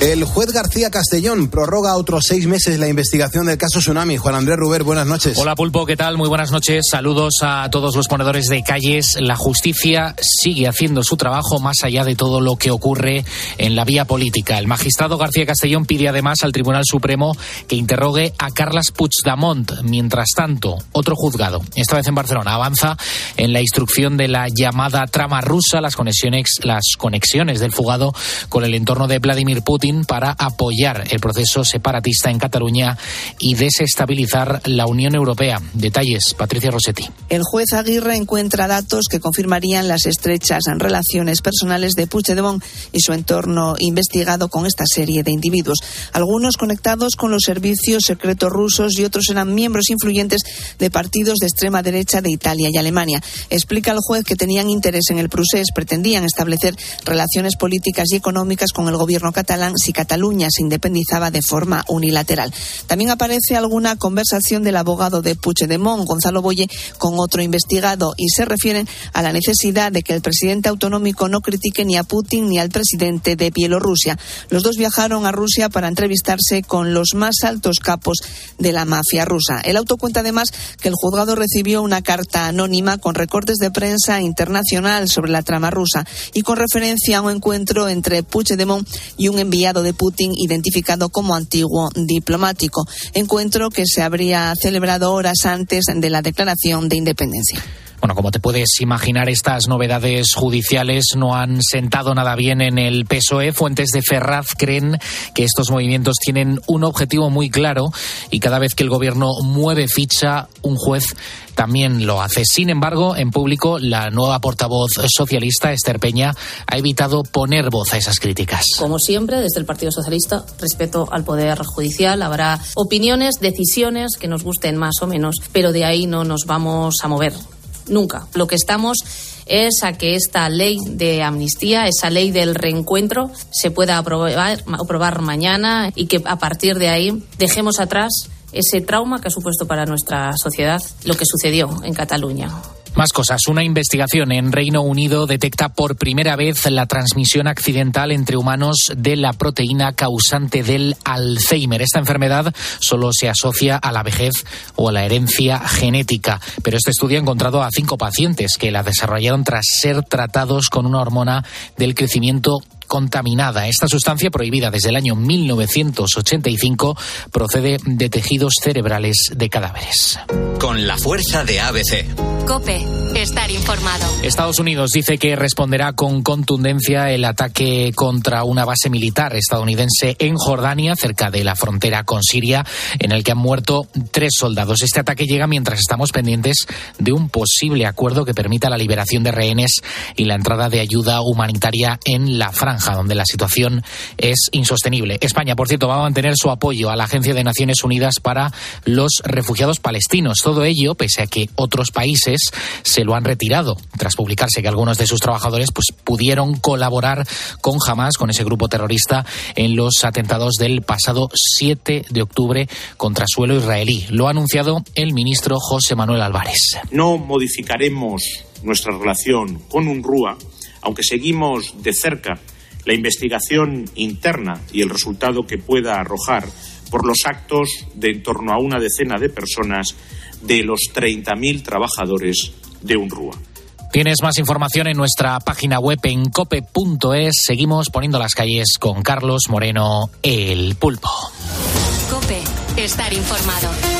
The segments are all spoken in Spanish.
El juez García Castellón prorroga otros seis meses la investigación del caso Tsunami. Juan Andrés Ruber, buenas noches. Hola Pulpo, ¿qué tal? Muy buenas noches. Saludos a todos los ponedores de calles. La justicia sigue haciendo su trabajo más allá de todo lo que ocurre en la vía política. El magistrado García Castellón pide además al Tribunal Supremo que interrogue a Carlas Puigdemont. Mientras tanto, otro juzgado, esta vez en Barcelona, avanza en la instrucción de la llamada trama rusa, las conexiones, las conexiones del fugado con el entorno de Vladimir Putin para apoyar el proceso separatista en Cataluña y desestabilizar la Unión Europea. Detalles, Patricia Rossetti. El juez Aguirre encuentra datos que confirmarían las estrechas relaciones personales de Puigdemont y su entorno investigado con esta serie de individuos. Algunos conectados con los servicios secretos rusos y otros eran miembros influyentes de partidos de extrema derecha de Italia y Alemania. Explica el juez que tenían interés en el procés, pretendían establecer relaciones políticas y económicas con el gobierno catalán si Cataluña se independizaba de forma unilateral. También aparece alguna conversación del abogado de Puigdemont, Gonzalo Boye, con otro investigado y se refieren a la necesidad de que el presidente autonómico no critique ni a Putin ni al presidente de Bielorrusia. Los dos viajaron a Rusia para entrevistarse con los más altos capos de la mafia rusa. El auto cuenta además que el juzgado recibió una carta anónima con recortes de prensa internacional sobre la trama rusa y con referencia a un encuentro entre Puigdemont y un enviado de Putin identificado como antiguo diplomático, encuentro que se habría celebrado horas antes de la declaración de independencia. Bueno, como te puedes imaginar, estas novedades judiciales no han sentado nada bien en el PSOE. Fuentes de Ferraz creen que estos movimientos tienen un objetivo muy claro y cada vez que el gobierno mueve ficha, un juez también lo hace. Sin embargo, en público, la nueva portavoz socialista, Esther Peña, ha evitado poner voz a esas críticas. Como siempre, desde el Partido Socialista, respeto al Poder Judicial. Habrá opiniones, decisiones que nos gusten más o menos, pero de ahí no nos vamos a mover nunca. Lo que estamos es a que esta ley de amnistía, esa ley del reencuentro, se pueda aprobar, aprobar mañana y que a partir de ahí dejemos atrás ese trauma que ha supuesto para nuestra sociedad lo que sucedió en Cataluña. Más cosas. Una investigación en Reino Unido detecta por primera vez la transmisión accidental entre humanos de la proteína causante del Alzheimer. Esta enfermedad solo se asocia a la vejez o a la herencia genética. Pero este estudio ha encontrado a cinco pacientes que la desarrollaron tras ser tratados con una hormona del crecimiento contaminada. Esta sustancia prohibida desde el año 1985 procede de tejidos cerebrales de cadáveres. Con la fuerza de ABC. Cope, estar informado. Estados Unidos dice que responderá con contundencia el ataque contra una base militar estadounidense en Jordania, cerca de la frontera con Siria, en el que han muerto tres soldados. Este ataque llega mientras estamos pendientes de un posible acuerdo que permita la liberación de rehenes y la entrada de ayuda humanitaria en la franja donde la situación es insostenible. España, por cierto, va a mantener su apoyo a la Agencia de Naciones Unidas para los refugiados palestinos. Todo ello, pese a que otros países se lo han retirado, tras publicarse que algunos de sus trabajadores pues, pudieron colaborar con Hamas, con ese grupo terrorista, en los atentados del pasado 7 de octubre contra suelo israelí. Lo ha anunciado el ministro José Manuel Álvarez. No modificaremos nuestra relación con UNRWA, aunque seguimos de cerca la investigación interna y el resultado que pueda arrojar por los actos de en torno a una decena de personas de los 30.000 trabajadores de UNRWA. Tienes más información en nuestra página web en cope.es. Seguimos poniendo las calles con Carlos Moreno, el pulpo. Cope, estar informado.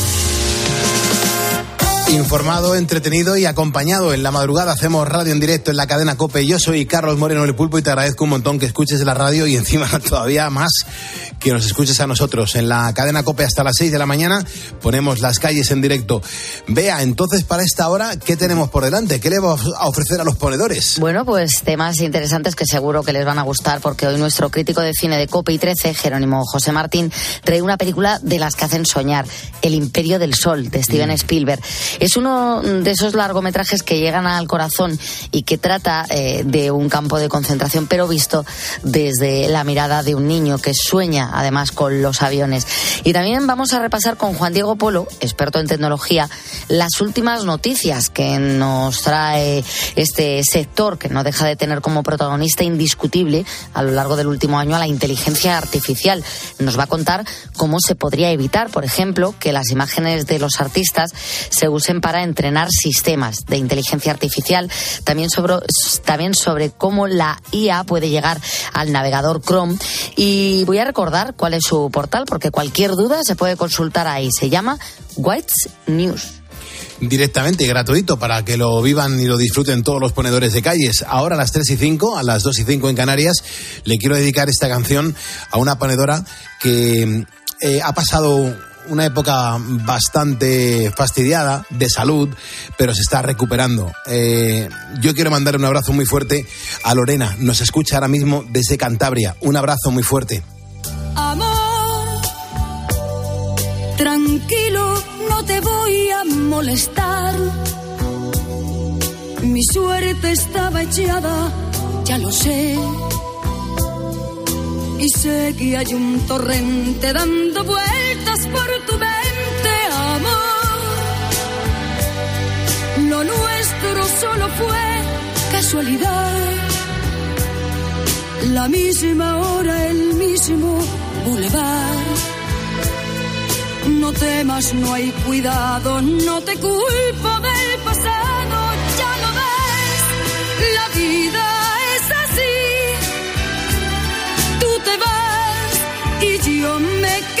Informado, entretenido y acompañado. En la madrugada hacemos radio en directo en la cadena Cope. Yo soy Carlos Moreno el Pulpo y te agradezco un montón que escuches la radio y encima todavía más que nos escuches a nosotros. En la cadena Cope hasta las 6 de la mañana ponemos las calles en directo. Vea, entonces para esta hora, ¿qué tenemos por delante? ¿Qué le vamos a ofrecer a los ponedores? Bueno, pues temas interesantes que seguro que les van a gustar porque hoy nuestro crítico de cine de Cope y 13, Jerónimo José Martín, trae una película de las que hacen soñar, El Imperio del Sol, de Steven Spielberg. Es uno de esos largometrajes que llegan al corazón y que trata eh, de un campo de concentración, pero visto desde la mirada de un niño que sueña además con los aviones. Y también vamos a repasar con Juan Diego Polo, experto en tecnología, las últimas noticias que nos trae este sector que no deja de tener como protagonista indiscutible a lo largo del último año a la inteligencia artificial. Nos va a contar cómo se podría evitar, por ejemplo, que las imágenes de los artistas se usen para entrenar sistemas de inteligencia artificial, también sobre, también sobre cómo la IA puede llegar al navegador Chrome. Y voy a recordar cuál es su portal, porque cualquier duda se puede consultar ahí. Se llama White's News directamente gratuito para que lo vivan y lo disfruten todos los ponedores de calles. Ahora a las 3 y 5, a las 2 y 5 en Canarias, le quiero dedicar esta canción a una ponedora que eh, ha pasado una época bastante fastidiada de salud, pero se está recuperando. Eh, yo quiero mandar un abrazo muy fuerte a Lorena. Nos escucha ahora mismo desde Cantabria. Un abrazo muy fuerte. Amor, tranquilo, no te voy a molestar. Mi suerte estaba echada, ya lo sé y sé que hay un torrente dando vueltas por tu mente, amor. Lo nuestro solo fue casualidad. La misma hora, el mismo bulevar. No temas, no hay cuidado, no te culpo del pasado, ya lo ves, la vida yo me quedo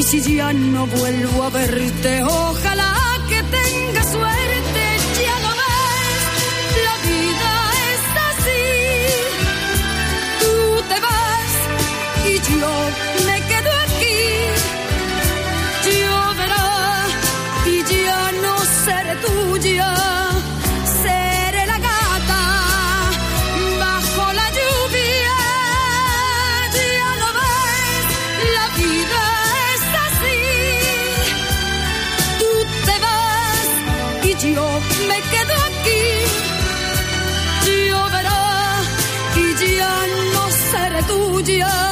y si ya no vuelvo a verte, ojalá que tenga suerte, ya no ves, la vida es así. Tú te vas y yo me quedo aquí. Lloverá y ya no seré tuya. Seré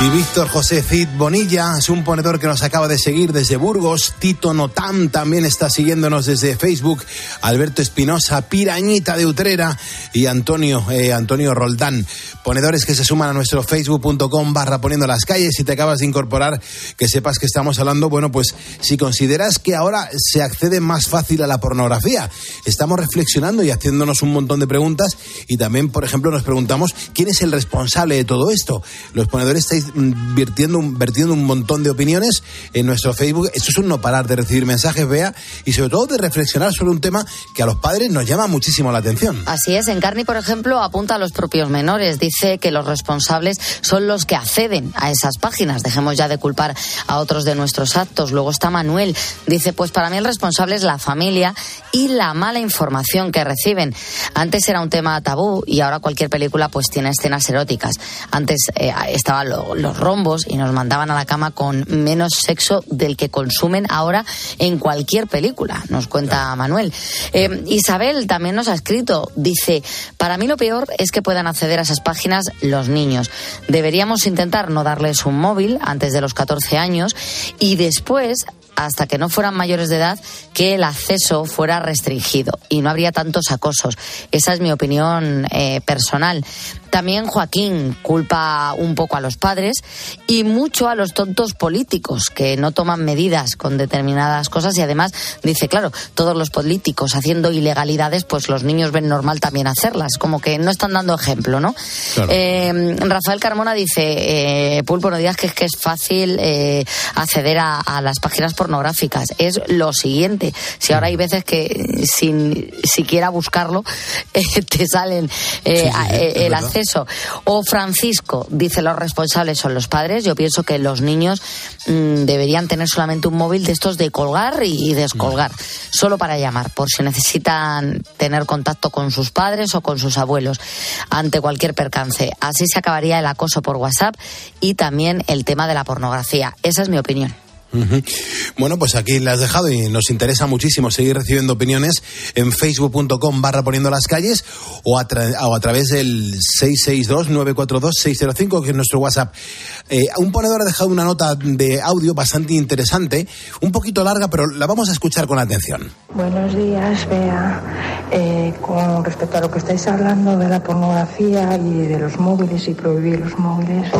Y Víctor José Cid Bonilla es un ponedor que nos acaba de seguir desde Burgos. Tito Notam también está siguiéndonos desde Facebook. Alberto Espinosa, Pirañita de Utrera y Antonio, eh, Antonio Roldán. Ponedores que se suman a nuestro facebook.com barra poniendo las calles. Si te acabas de incorporar, que sepas que estamos hablando, bueno, pues si consideras que ahora se accede más fácil a la pornografía, estamos reflexionando y haciéndonos un montón de preguntas y también, por ejemplo, nos preguntamos quién es el responsable de todo esto. Los ponedores estáis vertiendo un, un montón de opiniones en nuestro Facebook. Esto es un no parar de recibir mensajes, vea, y sobre todo de reflexionar sobre un tema que a los padres nos llama muchísimo la atención. Así es, Encarni, por ejemplo, apunta a los propios menores. Dice que los responsables son los que acceden a esas páginas. Dejemos ya de culpar a otros de nuestros actos. Luego está Manuel. Dice, pues para mí el responsable es la familia y la mala información que reciben. Antes era un tema tabú y ahora cualquier película pues tiene escenas eróticas. Antes eh, estaba lo, los rombos y nos mandaban a la cama con menos sexo del que consumen ahora en cualquier película, nos cuenta Manuel. Eh, Isabel también nos ha escrito, dice, para mí lo peor es que puedan acceder a esas páginas los niños. Deberíamos intentar no darles un móvil antes de los 14 años y después hasta que no fueran mayores de edad, que el acceso fuera restringido y no habría tantos acosos. Esa es mi opinión eh, personal. También Joaquín culpa un poco a los padres y mucho a los tontos políticos que no toman medidas con determinadas cosas y además dice, claro, todos los políticos haciendo ilegalidades, pues los niños ven normal también hacerlas, como que no están dando ejemplo, ¿no? Eh, Rafael Carmona dice, eh, Pulpo, no digas que es que es fácil eh, acceder a, a, las páginas pornográficas. Es lo siguiente, si ahora hay veces que sin siquiera buscarlo te salen sí, sí, el acceso eso. O Francisco dice los responsables son los padres. Yo pienso que los niños mmm, deberían tener solamente un móvil de estos de colgar y, descolgar, solo para llamar, por si necesitan tener contacto con sus padres o con sus abuelos ante cualquier percance. Así se acabaría el acoso por WhatsApp y también el tema de la pornografía. Esa es mi opinión. Bueno, pues aquí la has dejado y nos interesa muchísimo seguir recibiendo opiniones en facebook.com barra poniendo las calles o a, o a través del 662-942-605, que es nuestro WhatsApp. Eh, un ponedor ha dejado una nota de audio bastante interesante, un poquito larga, pero la vamos a escuchar con atención. Buenos días, Bea. Eh, con respecto a lo que estáis hablando de la pornografía y de los móviles y prohibir los móviles,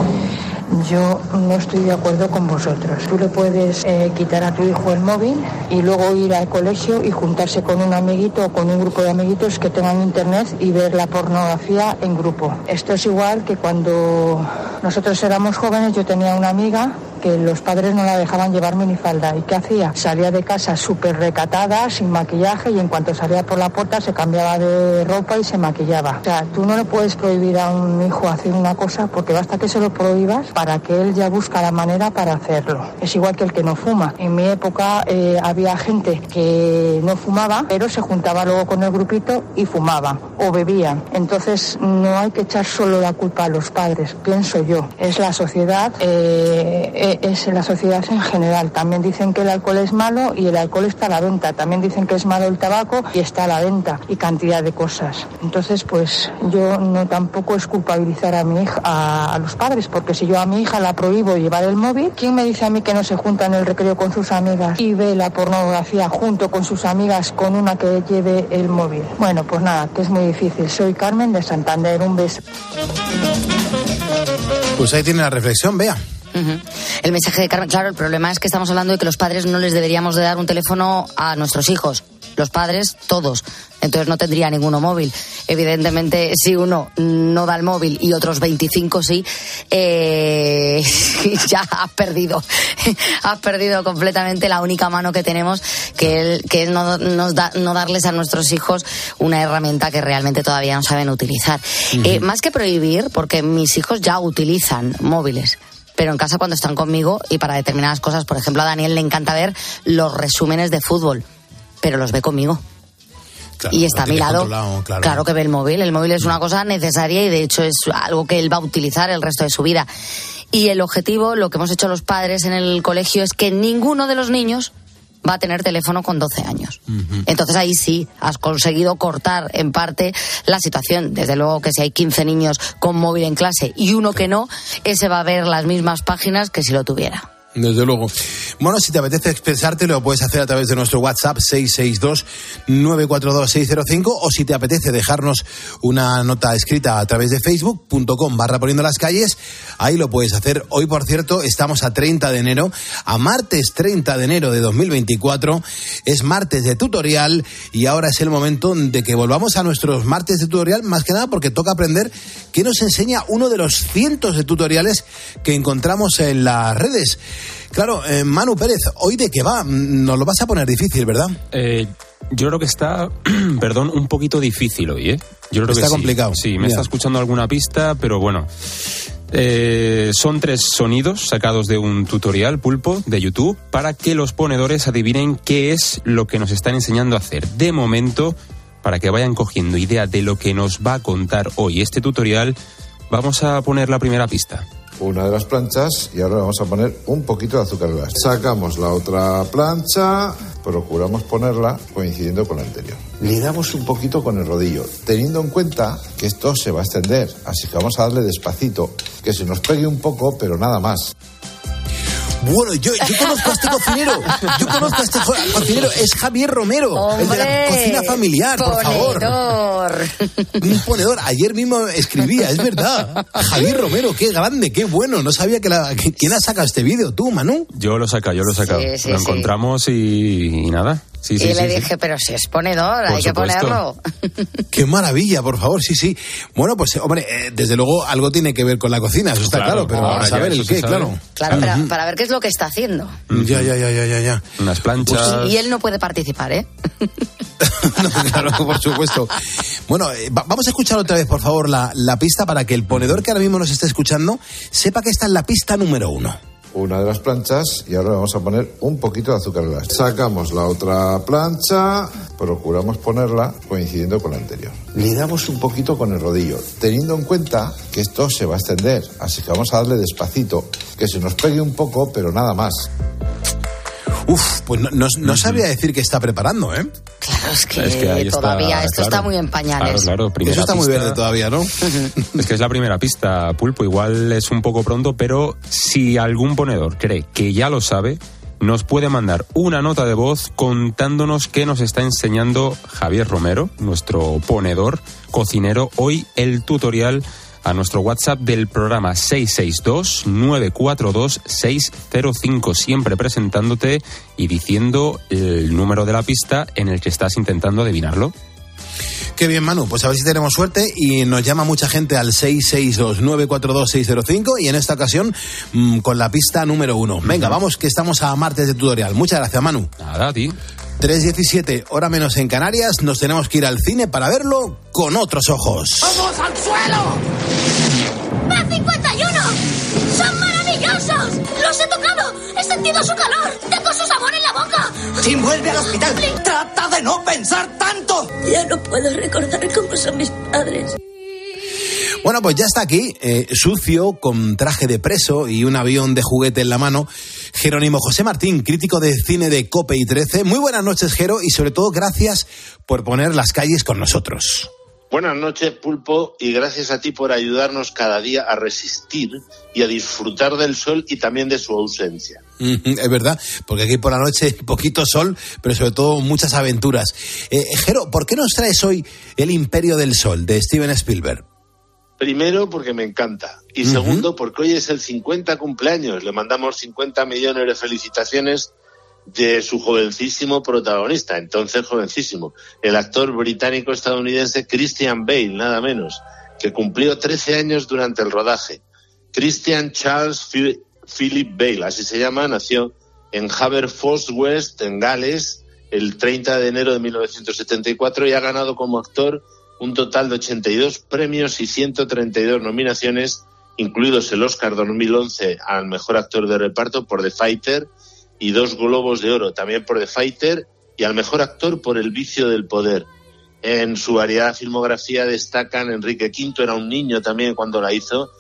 yo no estoy de acuerdo con vosotros. Tú le puedes eh, quitar a tu hijo el móvil y luego ir al colegio y juntarse con un amiguito o con un grupo de amiguitos que tengan internet y ver la pornografía en grupo. Esto es igual que cuando nosotros éramos jóvenes, yo tenía una amiga que los padres no la dejaban llevar minifalda. ¿Y qué hacía? Salía de casa súper recatada, sin maquillaje, y en cuanto salía por la puerta se cambiaba de ropa y se maquillaba. O sea, tú no le puedes prohibir a un hijo hacer una cosa porque basta que se lo prohíbas para que él ya busca la manera para hacerlo. Es igual que el que no fuma. En mi época eh, había gente que no fumaba, pero se juntaba luego con el grupito y fumaba o bebían. Entonces no hay que echar solo la culpa a los padres, pienso yo. Es la sociedad. Eh, es la sociedad en general. También dicen que el alcohol es malo y el alcohol está a la venta. También dicen que es malo el tabaco y está a la venta y cantidad de cosas. Entonces, pues yo no tampoco es culpabilizar a mi hija, a los padres, porque si yo a mi hija la prohíbo llevar el móvil, ¿quién me dice a mí que no se junta en el recreo con sus amigas y ve la pornografía junto con sus amigas con una que lleve el móvil? Bueno, pues nada, que es muy difícil. Soy Carmen de Santander. Un beso. Pues ahí tiene la reflexión, vea. Uh -huh. El mensaje de Carmen, claro, el problema es que estamos hablando de que los padres no les deberíamos de dar un teléfono a nuestros hijos. Los padres, todos. Entonces no tendría ninguno móvil. Evidentemente, si uno no da el móvil y otros 25 sí, eh, ya has perdido. has perdido completamente la única mano que tenemos, que, el, que es no, no, da, no, darles a nuestros hijos una herramienta que realmente todavía no saben utilizar. Uh -huh. eh, más que prohibir, porque mis hijos ya utilizan móviles pero en casa cuando están conmigo y para determinadas cosas. Por ejemplo, a Daniel le encanta ver los resúmenes de fútbol, pero los ve conmigo. Claro, y está a mi lado. Claro. claro. que ve el móvil. El móvil es una cosa necesaria y de hecho es algo que él va a utilizar el resto de su vida. Y el objetivo, lo que hemos hecho los padres en el colegio, es que ninguno de los niños va a tener teléfono con 12 años. Uh -huh. Entonces ahí sí has conseguido cortar en parte la situación. Desde luego que si hay 15 niños con móvil en clase y uno que no, ese va a ver las mismas páginas que si lo tuviera. Desde luego. Bueno, si te apetece expresarte, lo puedes hacer a través de nuestro WhatsApp 662-942-605 o si te apetece dejarnos una nota escrita a través de facebook.com barra poniendo las calles, ahí lo puedes hacer. Hoy, por cierto, estamos a 30 de enero, a martes 30 de enero de 2024. Es martes de tutorial y ahora es el momento de que volvamos a nuestros martes de tutorial, más que nada porque toca aprender qué nos enseña uno de los cientos de tutoriales que encontramos en las redes. Claro, eh, Manu Pérez, ¿hoy de qué va? Nos lo vas a poner difícil, ¿verdad? Eh, yo creo que está, perdón, un poquito difícil hoy, ¿eh? Yo creo está que complicado. Sí, sí me Mira. está escuchando alguna pista, pero bueno. Eh, son tres sonidos sacados de un tutorial pulpo de YouTube para que los ponedores adivinen qué es lo que nos están enseñando a hacer. De momento, para que vayan cogiendo idea de lo que nos va a contar hoy este tutorial, vamos a poner la primera pista. Una de las planchas y ahora vamos a poner un poquito de azúcar glass. Sacamos la otra plancha, procuramos ponerla coincidiendo con la anterior. Le damos un poquito con el rodillo, teniendo en cuenta que esto se va a extender, así que vamos a darle despacito, que se nos pegue un poco, pero nada más. Bueno, yo, yo conozco a este cocinero. Yo conozco a este cocinero. Es Javier Romero, el de la cocina familiar, por favor. Ponedor. Un ponedor. Ayer mismo escribía, es verdad. Javier Romero, qué grande, qué bueno. No sabía que la, que- quién ha sacado este vídeo, tú, Manu. Yo lo he sacado, yo lo he sacado. Sí, sí, lo sí. encontramos y, y nada. Sí, sí, y sí, le sí. dije, pero si es ponedor, Por hay que ponerlo. Qué maravilla, por favor, sí, sí. Bueno, pues, hombre, eh, desde luego algo tiene que ver con la cocina, eso está claro, Claro, pero ahora a ya saber el qué, sabe. claro. Claro, para, para ver qué es lo que está haciendo. Ya, ya, ya, ya, ya, ya. Unas planchas. Y él no puede participar, ¿eh? No, claro, por supuesto. Bueno, eh, va- vamos a escuchar otra vez, por favor, la, la pista para que el ponedor que ahora mismo nos esté escuchando sepa que esta es la pista número uno. Una de las planchas y ahora vamos a poner un poquito de azúcar glass. Sacamos la otra plancha, procuramos ponerla coincidiendo con la anterior. Le damos un poquito con el rodillo, teniendo en cuenta que esto se va a extender, así que vamos a darle despacito, que se nos pegue un poco, pero nada más. Uf, pues no, no, no sabría decir que está preparando, ¿eh? Claro, es que, Es que ahí está, todavía esto claro. está muy en pañales. Claro, claro, primera Eso está muy verde todavía, ¿no? Es que es la primera pista, Pulpo. Igual es un poco pronto, pero si algún ponedor cree que ya lo sabe, nos puede mandar una nota de voz contándonos qué nos está enseñando Javier Romero, nuestro ponedor, cocinero, hoy el tutorial a nuestro WhatsApp del programa 662-942-605, siempre presentándote y diciendo el número de la pista en el que estás intentando adivinarlo. Qué bien, Manu. Pues a ver si tenemos suerte y nos llama mucha gente al 662-942-605 y en esta ocasión mm, con la pista número uno. Venga, vamos que estamos a martes de tutorial. Muchas gracias, Manu. Nada, a ti. 3.17, hora menos en Canarias. Nos tenemos que ir al cine para verlo con otros ojos. ¡Vamos al suelo! ¡B51! ¡Son maravillosos! ¡Los he tocado! ¡He sentido su calor! ¡Tengo su sabor en la boca! ¡Jim vuelve al hospital! ¡Trata de no pensar tanto! Ya no puedo recordar cómo son mis padres. Bueno, pues ya está aquí, eh, sucio, con traje de preso y un avión de juguete en la mano. Jerónimo José Martín, crítico de cine de Cope y 13. Muy buenas noches, Jero, y sobre todo gracias por poner las calles con nosotros. Buenas noches, Pulpo, y gracias a ti por ayudarnos cada día a resistir y a disfrutar del sol y también de su ausencia. Es verdad, porque aquí por la noche poquito sol, pero sobre todo muchas aventuras. Eh, Jero, ¿por qué nos traes hoy El Imperio del Sol de Steven Spielberg? Primero, porque me encanta. Y segundo, porque hoy es el 50 cumpleaños. Le mandamos 50 millones de felicitaciones de su jovencísimo protagonista, entonces jovencísimo, el actor británico-estadounidense Christian Bale, nada menos, que cumplió 13 años durante el rodaje. Christian Charles Phil- Philip Bale, así se llama, nació en Haverfordwest, en Gales, el 30 de enero de 1974 y ha ganado como actor un total de 82 premios y 132 nominaciones, incluidos el Oscar 2011 al mejor actor de reparto por The Fighter y dos Globos de Oro también por The Fighter y al mejor actor por El vicio del poder. En su variada filmografía destacan Enrique V, era un niño también cuando la hizo,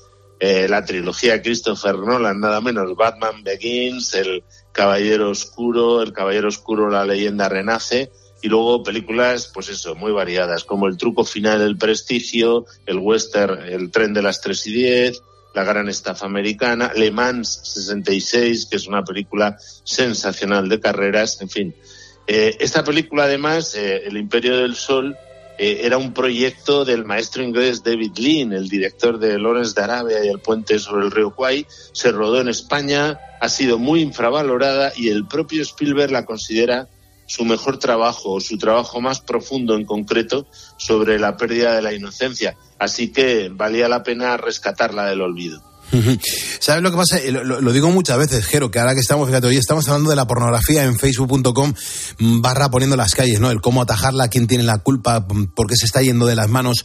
eh, la trilogía de Christopher Nolan, nada menos, Batman Begins, El Caballero Oscuro, El Caballero Oscuro, La leyenda renace, y luego películas, pues eso, muy variadas, como El truco final, El prestigio, El western, El tren de las tres y diez, La gran estafa americana, Le Mans 66, que es una película sensacional de carreras, en fin. Eh, esta película, además, eh, El Imperio del Sol, eh, era un proyecto del maestro inglés David Lean, el director de Lawrence de Arabia y el puente sobre el río Kwai. Se rodó en España, ha sido muy infravalorada y el propio Spielberg la considera su mejor trabajo o su trabajo más profundo en concreto sobre la pérdida de la inocencia. Así que valía la pena rescatarla del olvido. ¿Sabes lo que pasa? Eh, Lo, lo- digo muchas veces, Jero, que ahora que estamos, fíjate, hoy estamos hablando de la pornografía en facebook.com mm, barra poniendo las calles, ¿no? El cómo atajarla, quién tiene la culpa, mm, por qué se está yendo de las manos.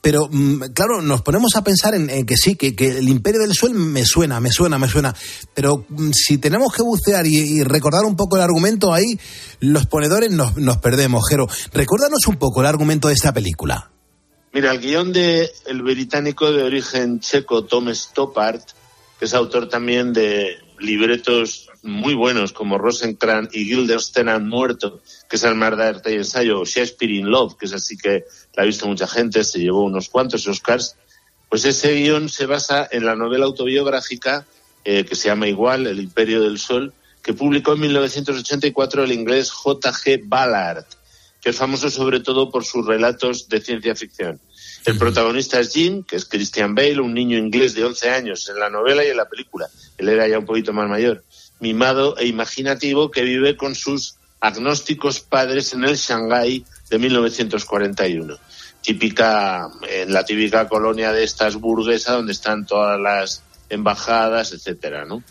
Pero, mm, claro, nos ponemos a pensar en, que sí, que, que el imperio del suelo me suena, me suena, me suena. Pero si tenemos que bucear y, y recordar un poco el argumento ahí, los ponedores nos, nos perdemos, Jero. Recuérdanos un poco el argumento de esta película. Mira, el guion de el británico de origen checo Tom Stoppard que es autor también de libretos muy buenos como Rosencrantz y Guildenstern han muerto, que es el más de ensayo, o Shakespeare in Love, que es así que la ha visto mucha gente, se llevó unos cuantos Oscars, pues ese guion se basa en la novela autobiográfica eh, que se llama igual, El Imperio del Sol, que publicó en 1984 el inglés J.G. Ballard, que es famoso sobre todo por sus relatos de ciencia ficción. El protagonista es Jim, que es Christian Bale, un niño inglés de 11 años en la novela y en la película. Él era ya un poquito más mayor mimado e imaginativo que vive con sus agnósticos padres en el Shanghái de 1941. Típica, en la típica colonia de estas burguesas donde están todas las embajadas, etcétera, ¿no?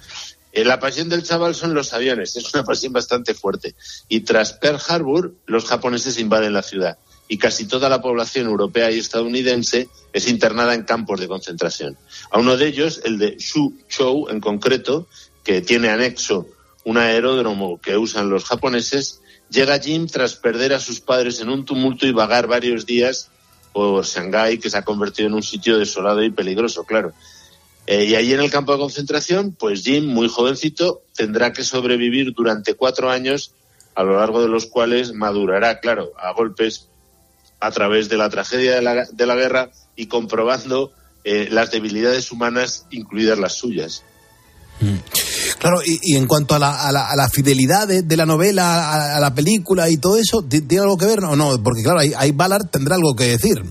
Eh, la pasión del chaval son los aviones, es una pasión bastante fuerte. Y tras Pearl Harbor, los japoneses invaden la ciudad y casi toda la población europea y estadounidense es internada en campos de concentración. A uno de ellos, el de Shu en concreto, que tiene anexo un aeródromo que usan los japoneses, llega Jim tras perder a sus padres en un tumulto y vagar varios días por Shanghái, que se ha convertido en un sitio desolado y peligroso, claro. Eh, y allí en el campo de concentración, pues Jim, muy jovencito, tendrá que sobrevivir durante cuatro años, a lo largo de los cuales madurará, claro, a golpes a través de la tragedia de la, de la guerra y comprobando eh, las debilidades humanas, incluidas las suyas. Mm. Claro, y, en cuanto a la, fidelidad de, la novela, a, la película y todo eso, ¿tiene algo que ver o no? Porque claro, ahí, Ballard tendrá algo que decir.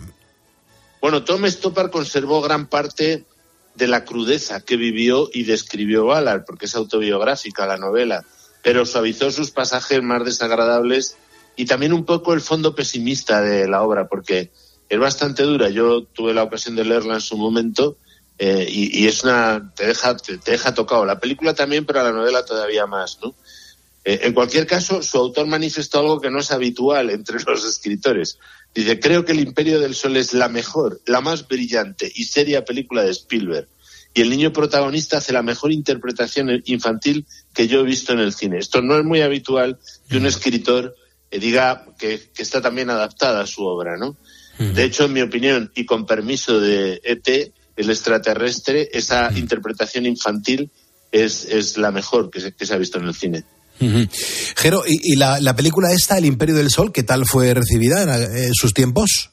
Bueno, Tom Stoppard conservó gran parte de la crudeza que vivió y describió Ballard, porque es autobiográfica la novela, pero suavizó sus pasajes más desagradables y también un poco el fondo pesimista de la obra, porque es bastante dura. Yo tuve la ocasión de leerla en su momento eh, y, es una te deja te, deja tocado. La película también pero la novela todavía más no eh, en cualquier caso su autor manifestó algo que no es habitual entre los escritores. Dice creo que el Imperio del Sol es la mejor la más brillante y seria película de Spielberg y el niño protagonista hace la mejor interpretación infantil que yo he visto en el cine esto no es muy habitual que un escritor eh, diga que, que, está también adaptada a su obra no de hecho en mi opinión y con permiso de ET el extraterrestre, esa interpretación infantil es, es la mejor que se, que se ha visto en el cine. Jero, ¿y, la, la, película esta, El Imperio del Sol, qué tal fue recibida en, sus tiempos?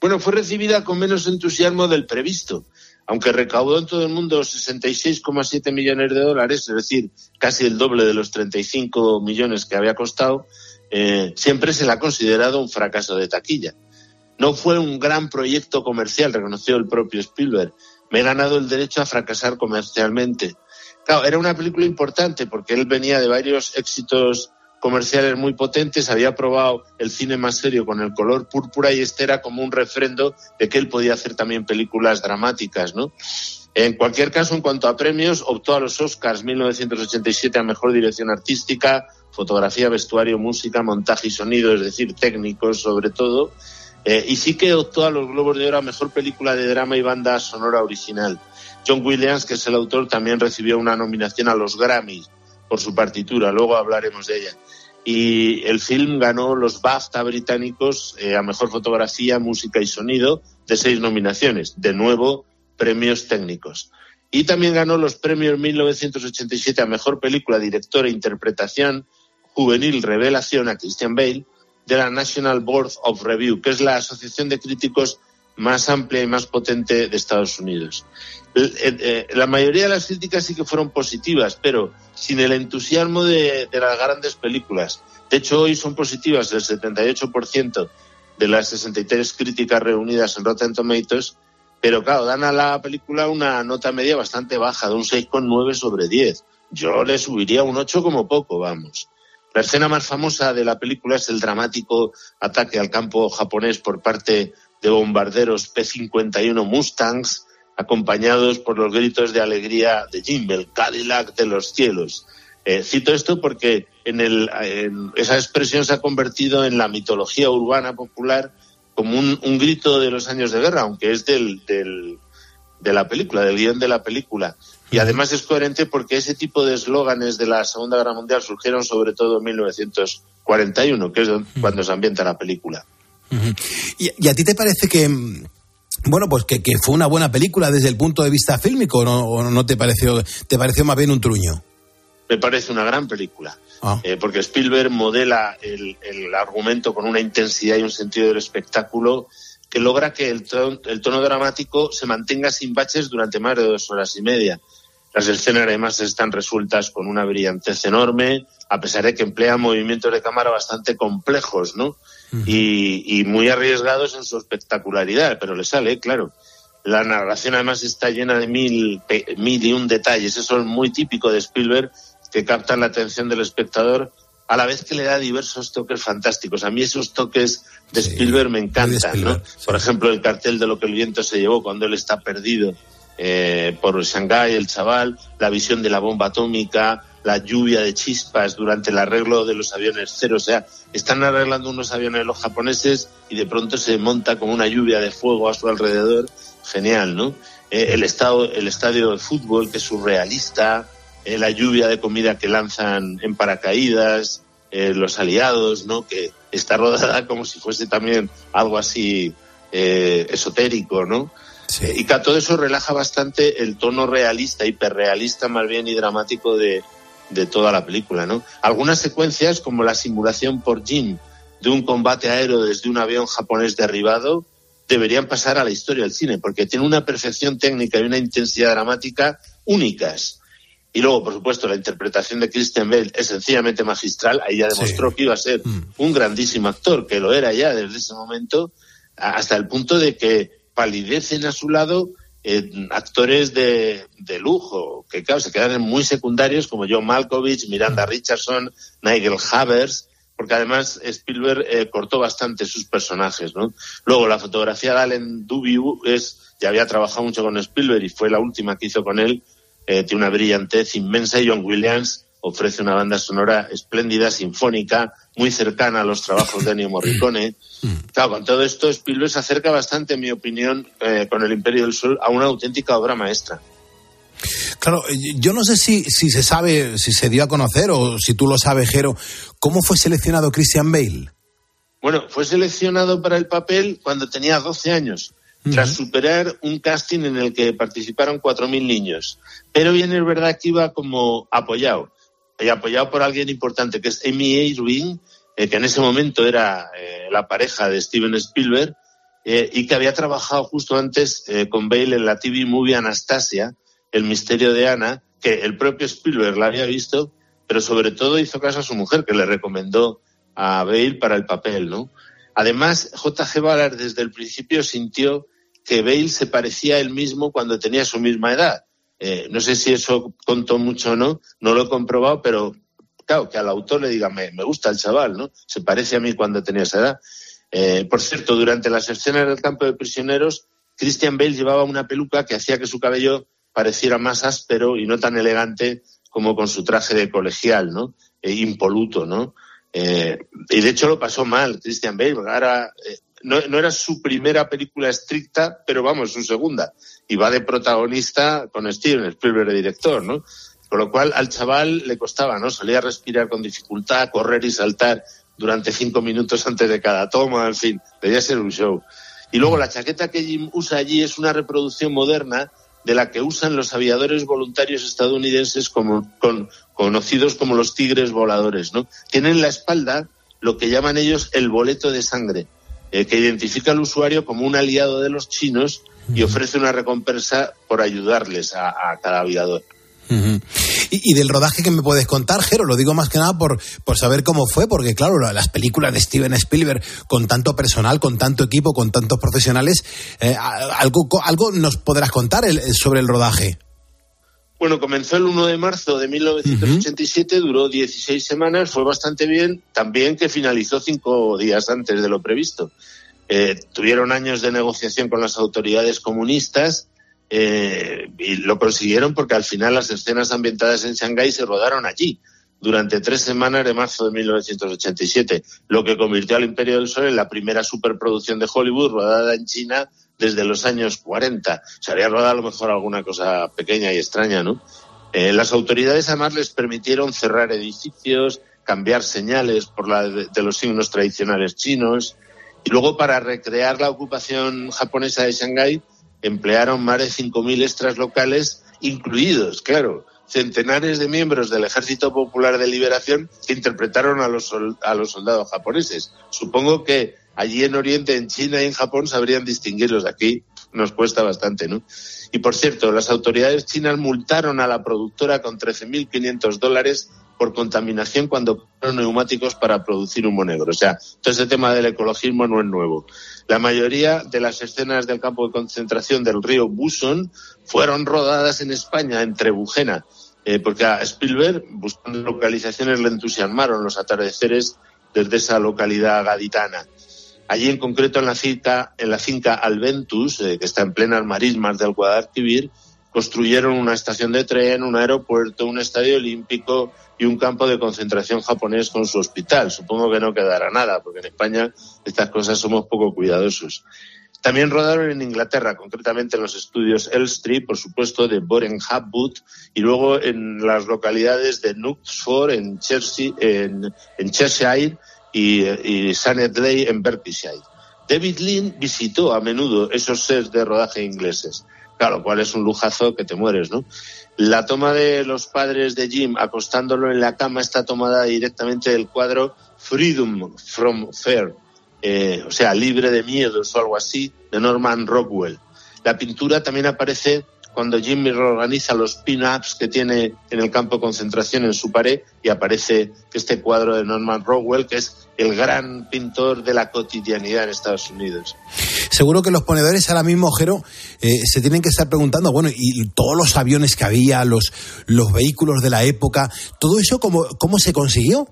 Bueno, fue recibida con menos entusiasmo del previsto, aunque recaudó en todo el mundo 66,7 millones de dólares, es decir, casi el doble de los 35 millones que había costado, eh, siempre se la ha considerado un fracaso de taquilla. No fue un gran proyecto comercial, reconoció el propio Spielberg. Me he ganado el derecho a fracasar comercialmente. Claro, era una película importante porque él venía de varios éxitos comerciales muy potentes, había probado el cine más serio con el color púrpura y este era como un refrendo de que él podía hacer también películas dramáticas, ¿no? En cualquier caso, en cuanto a premios, optó a los Oscars 1987 a Mejor Dirección Artística, Fotografía, Vestuario, Música, Montaje y Sonido, es decir, técnicos sobre todo, eh, y sí que optó a los Globos de Oro a Mejor Película de Drama y Banda Sonora Original. John Williams, que es el autor, también recibió una nominación a los Grammys por su partitura, luego hablaremos de ella. Y el film ganó los BAFTA británicos eh, a Mejor Fotografía, Música y Sonido de seis nominaciones, de nuevo premios técnicos. Y también ganó los premios 1987 a Mejor Película, Director e Interpretación Juvenil Revelación a Christian Bale de la National Board of Review, que es la asociación de críticos más amplia y más potente de Estados Unidos. Eh, la mayoría de las críticas sí que fueron positivas, pero sin el entusiasmo de, las grandes películas. De hecho, hoy son positivas el 78% de las 63 críticas reunidas en Rotten Tomatoes, pero claro, dan a la película una nota media bastante baja, de un 6,9 sobre 10. Yo le subiría un 8 como poco, vamos. La escena más famosa de la película es el dramático ataque al campo japonés por parte de bombarderos P-51 Mustangs, acompañados por los gritos de alegría de Jim, el Cadillac de los cielos. Eh, cito esto porque en el, esa expresión se ha convertido en la mitología urbana popular como un, grito de los años de guerra, aunque es del, de la película, del guion de la película. Y además es coherente porque ese tipo de eslóganes de la Segunda Guerra Mundial surgieron sobre todo en 1941, que es cuando se ambienta la película. ¿Y, a ti te parece que, bueno, pues que, que, fue una buena película desde el punto de vista fílmico, ¿o no, o no te pareció, te pareció más bien un truño? Me parece una gran película, ah. eh, porque Spielberg modela el, el, argumento con una intensidad y un sentido del espectáculo que logra que el tono, el tono dramático se mantenga sin baches durante más de dos horas y media. Las escenas además están resueltas con una brillantez enorme, a pesar de que emplean movimientos de cámara bastante complejos, ¿no? y, y, muy arriesgados en su espectacularidad, pero le sale, claro. La narración además está llena de mil, mil y un detalles, eso es muy típico de Spielberg, que captan la atención del espectador a la vez que le da diversos toques fantásticos. A mí esos toques de Spielberg me encantan, ¿no? Por ejemplo, el cartel de lo que el viento se llevó cuando él está perdido eh, por Shanghái, el chaval, la visión de la bomba atómica, la lluvia de chispas durante el arreglo de los aviones cero. O sea, están arreglando unos aviones los japoneses y de pronto se monta como una lluvia de fuego a su alrededor. Genial, ¿no? Eh, el, estado, el estadio de fútbol, que es surrealista, eh, la lluvia de comida que lanzan en paracaídas, eh, los aliados, ¿no? Que está rodada como si fuese también algo así esotérico, ¿no? Y que todo eso relaja bastante el tono realista, hiperrealista más bien y dramático de, de toda la película, ¿no? Algunas secuencias, como la simulación por Jin de un combate aéreo desde un avión japonés derribado, deberían pasar a la historia del cine, porque tiene una perfección técnica y una intensidad dramática únicas. Y luego, por supuesto, la interpretación de Christian Bale es sencillamente magistral. Ahí ya demostró que iba a ser mm. un grandísimo actor, que lo era ya desde ese momento, hasta el punto de que palidecen a su lado eh, actores de, de, lujo, que claro, se quedan muy secundarios como John Malkovich, Miranda Richardson, Nigel Havers, porque además Spielberg eh, cortó bastante sus personajes, ¿no? Luego la fotografía de Allen Dubiu es, ya había trabajado mucho con Spielberg y fue la última que hizo con él, eh, tiene una brillantez inmensa y John Williams ofrece una banda sonora espléndida, sinfónica, muy cercana a los trabajos de Ennio Morricone. Claro, con todo esto, Spielberg se acerca bastante, en mi opinión, eh, con El Imperio del Sol, a una auténtica obra maestra. Claro, yo no sé si, si se sabe, si se dio a conocer o si tú lo sabes, Jero, ¿cómo fue seleccionado Christian Bale? Bueno, fue seleccionado para el papel cuando tenía 12 años, tras superar un casting en el que participaron 4.000 niños. Pero bien es verdad que iba como apoyado y apoyado por alguien importante, que es Amy Irving, eh, que en ese momento era eh, la pareja de Steven Spielberg, eh, y que había trabajado justo antes con Bale en la TV movie Anastasia, El misterio de Ana, que el propio Spielberg la había visto, pero sobre todo hizo caso a su mujer, que le recomendó a Bale para el papel, ¿no? Además, J.G. Ballard desde el principio sintió que Bale se parecía a él mismo cuando tenía su misma edad eh, no sé si eso contó mucho o no, no lo he comprobado, pero claro, que al autor le diga, me, gusta el chaval, ¿no? Se parece a mí cuando tenía esa edad. Eh, por cierto, durante las escenas del campo de prisioneros, Christian Bale llevaba una peluca que hacía que su cabello pareciera más áspero y no tan elegante como con su traje de colegial, ¿no? E impoluto, ¿no? Y de hecho lo pasó mal Christian Bale, ahora no, no, era su primera película estricta, pero vamos, su segunda y va de protagonista con Steven Spielberg de director, ¿no? Con lo cual al chaval le costaba, ¿no? Solía respirar con dificultad, correr y saltar durante cinco minutos antes de cada toma, en fin, debía ser un show. Y luego la chaqueta que Jim usa allí es una reproducción moderna de la que usan los aviadores voluntarios estadounidenses como, con, conocidos como los tigres voladores, ¿no? Tienen en la espalda lo que llaman ellos el boleto de sangre, eh, que identifica al usuario como un aliado de los chinos y ofrece una recompensa por ayudarles a, cada aviador. ¿Y, del rodaje que me puedes contar, Jero? Lo digo más que nada por, por saber cómo fue, porque claro, las películas de Steven Spielberg, con tanto personal, con tanto equipo, con tantos profesionales, eh, algo, algo nos podrás contar sobre el rodaje. Bueno, comenzó el 1 de marzo de 1987, duró 16 semanas, fue bastante bien, también que finalizó cinco días antes de lo previsto. Eh, tuvieron años de negociación con las autoridades comunistas eh, y lo consiguieron porque al final las escenas ambientadas en Shanghái se rodaron allí durante tres semanas de marzo de 1987, lo que convirtió al Imperio del Sol en la primera superproducción de Hollywood rodada en China desde los años 40. Se había rodado a lo mejor alguna cosa pequeña y extraña, ¿no? Eh, las autoridades además les permitieron cerrar edificios, cambiar señales por la de los signos tradicionales chinos, Y luego, para recrear la ocupación japonesa de Shanghái, emplearon más de 5.000 extras locales, incluidos, claro, centenares de miembros del Ejército Popular de Liberación que interpretaron a los, a los soldados japoneses. Supongo que allí en Oriente, en China y en Japón sabrían distinguirlos. Aquí nos cuesta bastante, ¿no? Y por cierto, las autoridades chinas multaron a la productora con 13.500 dólares por contaminación cuando compraron neumáticos para producir humo negro. O sea, todo ese tema del ecologismo no es nuevo. La mayoría de las escenas del campo de concentración del río Buson fueron rodadas en España, en Trebujena, eh, porque a Spielberg, buscando localizaciones, le entusiasmaron los atardeceres desde esa localidad gaditana. Allí, en concreto, en la finca, en la finca Alventus, eh, que está en plenas marismas del Guadalquivir, construyeron una estación de tren, un aeropuerto, un estadio olímpico y un campo de concentración japonés con su hospital. Supongo que no quedará nada, porque en España estas cosas somos poco cuidadosos. También rodaron en Inglaterra, concretamente en los estudios Elstree, por supuesto, de Boren Habwood, y luego en las localidades de Knutsford, en, Chelsea, en, en Cheshire, y, y Sanedley, en Berkshire. David Lean visitó a menudo esos sets de rodaje ingleses claro, cual es un lujazo que te mueres, ¿no? La toma de los padres de Jim acostándolo en la cama está tomada directamente del cuadro Freedom from Fear, eh, o sea, libre de miedos o algo así, de Norman Rockwell. La pintura también aparece cuando Jimmy reorganiza los pin-ups que tiene en el campo de concentración en su pared y aparece este cuadro de Norman Rockwell, que es el gran pintor de la cotidianidad en Estados Unidos. Seguro que los ponedores ahora mismo, Jero, eh, se tienen que estar preguntando, bueno, y todos los aviones que había, los, los vehículos de la época, ¿todo eso cómo, cómo se consiguió?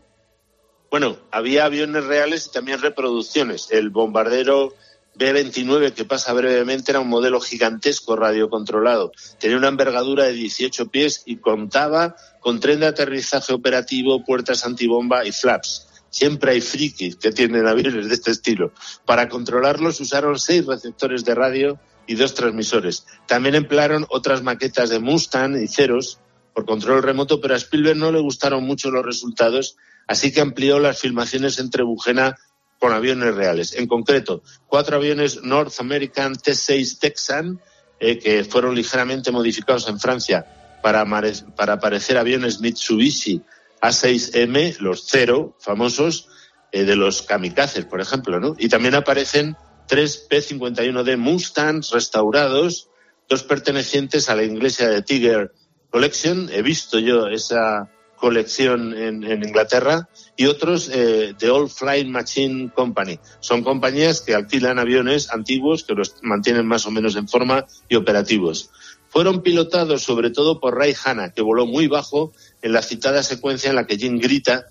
Bueno, había aviones reales y también reproducciones. El bombardero B-29, que pasa brevemente, era un modelo gigantesco radiocontrolado. Tenía una envergadura de 18 pies y contaba con tren de aterrizaje operativo, puertas antibomba y flaps. Siempre hay frikis que tienen aviones de este estilo. Para controlarlos usaron seis receptores de radio y dos transmisores. También emplearon otras maquetas de Mustang y Ceros por control remoto, pero a Spielberg no le gustaron mucho los resultados, así que amplió las filmaciones entre Bujena con aviones reales. En concreto, cuatro aviones North American T-6 Texan, eh, que fueron ligeramente modificados en Francia para, para parecer aviones Mitsubishi A6M, los cero famosos, eh, de los kamikazes, por ejemplo, ¿no? Y también aparecen tres P-51D Mustangs restaurados, dos pertenecientes a la iglesia de Tiger Collection. He visto yo esa colección en, Inglaterra y otros eh, Old Flying Machine Company. Son compañías que alquilan aviones antiguos que los mantienen más o menos en forma y operativos. Fueron pilotados sobre todo por Ray Hanna, que voló muy bajo en la citada secuencia en la que Jim grita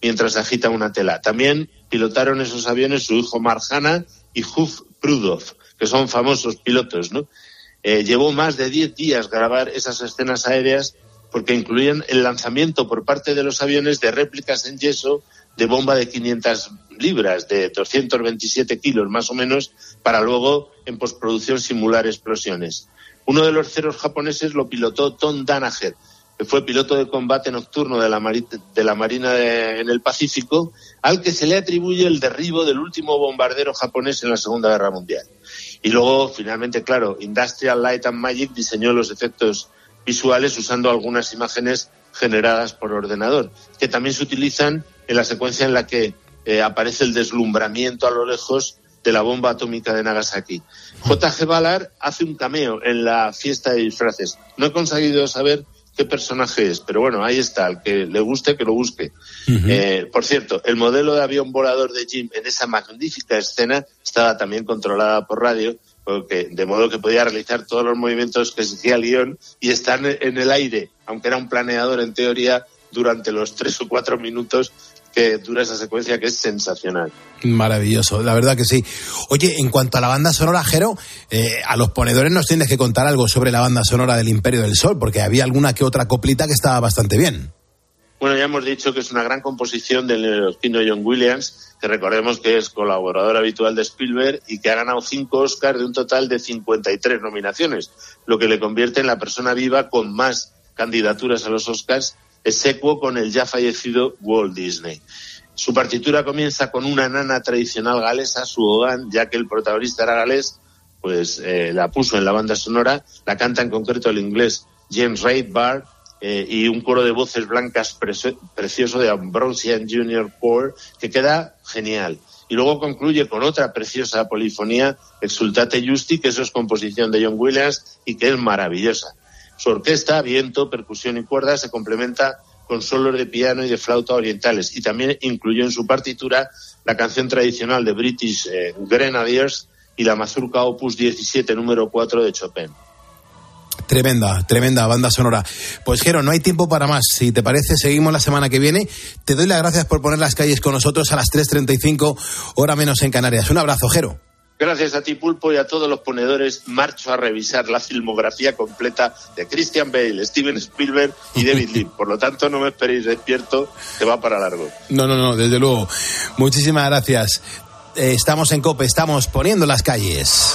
mientras agita una tela. También pilotaron esos aviones su hijo Mark Hanna y Huf Prudhoff, que son famosos pilotos, ¿no? Eh, llevó más de 10 días grabar esas escenas aéreas porque incluían el lanzamiento por parte de los aviones de réplicas en yeso de bomba de 500 libras, de 227 kilos más o menos, para luego en postproducción simular explosiones. Uno de los ceros japoneses lo pilotó Tom Danaher, que fue piloto de combate nocturno de la, de la Marina en el Pacífico, al que se le atribuye el derribo del último bombardero japonés en la Segunda Guerra Mundial. Y luego, finalmente, claro, Industrial Light and Magic diseñó los efectos visuales usando algunas imágenes generadas por ordenador, que también se utilizan en la secuencia en la que eh, aparece el deslumbramiento a lo lejos de la bomba atómica de Nagasaki. J.G. Ballard hace un cameo en la fiesta de disfraces. No he conseguido saber qué personaje es, pero bueno, ahí está, al que le guste, que lo busque. Eh, por cierto, el modelo de avión volador de Jim en esa magnífica escena estaba también controlada por radio de modo que podía realizar todos los movimientos que exigía guion y estar en el aire, aunque era un planeador en teoría, durante los tres o cuatro minutos que dura esa secuencia que es sensacional. Maravilloso, la verdad que sí. Oye, en cuanto a la banda sonora, Jero, eh, a los ponedores nos tienes que contar algo sobre la banda sonora del Imperio del Sol, porque había alguna que otra coplita que estaba bastante bien. Bueno, ya hemos dicho que es una gran composición del neoyorquino John Williams, que recordemos que es colaborador habitual de Spielberg y que ha ganado cinco Oscars de un total de 53 nominaciones, lo que le convierte en la persona viva con más candidaturas a los Oscars, execuo con el ya fallecido Walt Disney. Su partitura comienza con una nana tradicional galesa, su hogan, ya que el protagonista era galés, pues eh, la puso en la banda sonora, la canta en concreto el inglés James Raidbar eh, y un coro de voces blancas precioso de Ambrosian Junior Core que queda genial. Y luego concluye con otra preciosa polifonía, Exultate Justi, que eso es composición de John Williams y que es maravillosa. Su orquesta, viento, percusión y cuerdas se complementa con solos de piano y de flauta orientales y también incluyó en su partitura la canción tradicional de British eh, Grenadiers y la mazurca opus 17 número 4 de Chopin. Tremenda, tremenda banda sonora. Pues Jero, no hay tiempo para más. Si te parece, seguimos la semana que viene. Te doy las gracias por poner las calles con nosotros a las 3.35, hora menos en Canarias. Un abrazo, Jero. Gracias a ti, Pulpo, y a todos los ponedores, marcho a revisar la filmografía completa de Christian Bale, Steven Spielberg y David Lee. Por lo tanto, no me esperéis despierto, que va para largo. No, no, no, desde luego. Muchísimas gracias. Eh, estamos en COPE, estamos poniendo las calles.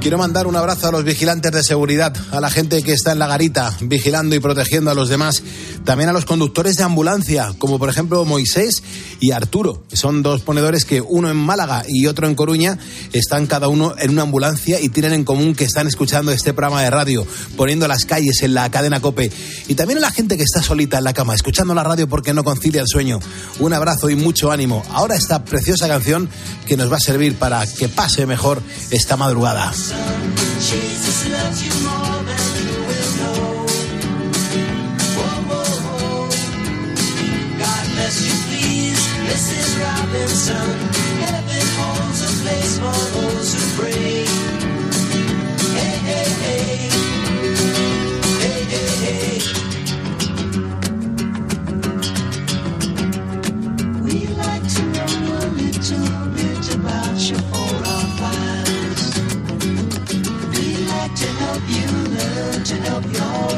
Quiero mandar un abrazo a los vigilantes de seguridad, a la gente que está en la garita vigilando y protegiendo a los demás, también a los conductores de ambulancia, como por ejemplo Moisés y Arturo, son dos ponedores que uno en Málaga y otro en Coruña están cada uno en una ambulancia y tienen en común que están escuchando este programa de radio, poniendo las calles en la cadena Cope. Y también a la gente que está solita en la cama, escuchando la radio porque no concilia el sueño. Un abrazo y mucho ánimo. Ahora esta preciosa canción que nos va a servir para que pase mejor esta madrugada. Jesus loves you more than you will know. Whoa, whoa. God bless you, please, Mrs. Robinson. Heaven holds a place for those who pray. Hey, hey, hey. Hey, hey, hey. We like to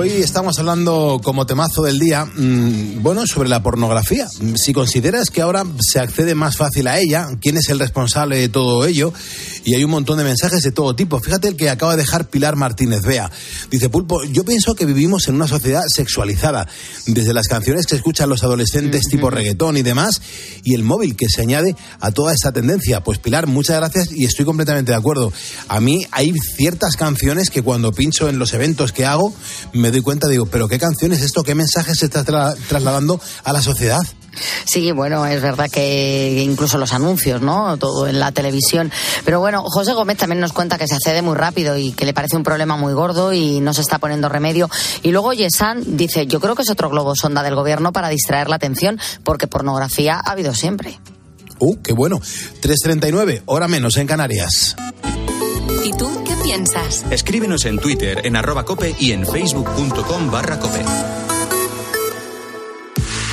Hoy estamos hablando como temazo del día, mmm, bueno, sobre la pornografía. Si consideras que ahora se accede más fácil a ella, quién es el responsable de todo ello, y hay un montón de mensajes de todo tipo. Fíjate el que acaba de dejar Pilar Martínez Vea. Dice, Pulpo, yo pienso que vivimos en una sociedad sexualizada, desde las canciones que escuchan los adolescentes tipo reggaetón y demás, y el móvil que se añade a toda esta tendencia. Pues Pilar, muchas gracias y estoy completamente de acuerdo. A mí hay ciertas canciones que cuando pincho en los eventos que hago, me doy cuenta, digo, pero ¿qué canción es esto? ¿Qué mensaje se está tra trasladando a la sociedad? Sí, bueno, es verdad que incluso los anuncios, ¿no? Todo en la televisión. Pero bueno, José Gómez también nos cuenta que se accede muy rápido y que le parece un problema muy gordo y no se está poniendo remedio. Y luego Yesan dice, yo creo que es otro globo sonda del gobierno para distraer la atención porque pornografía ha habido siempre. Uh, qué bueno. 3.39, hora menos en Canarias. ¿Y tú qué piensas? Escríbenos en Twitter, en arroba cope y en facebook.com barra cope.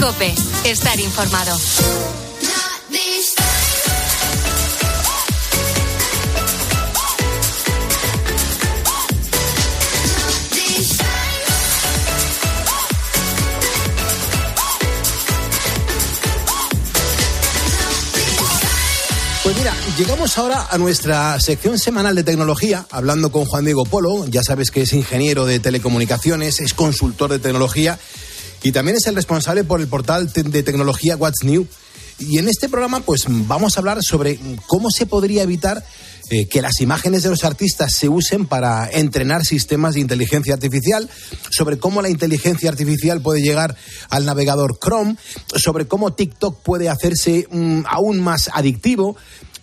Cope, estar informado. Pues mira, llegamos ahora a nuestra sección semanal de tecnología, hablando con Juan Diego Polo. Ya sabes que es ingeniero de telecomunicaciones, es consultor de tecnología y también es el responsable por el portal de tecnología What's New. Y en este programa, pues vamos a hablar sobre cómo se podría evitar eh, que las imágenes de los artistas se usen para entrenar sistemas de inteligencia artificial, sobre cómo la inteligencia artificial puede llegar al navegador Chrome, sobre cómo TikTok puede hacerse mm, aún más adictivo,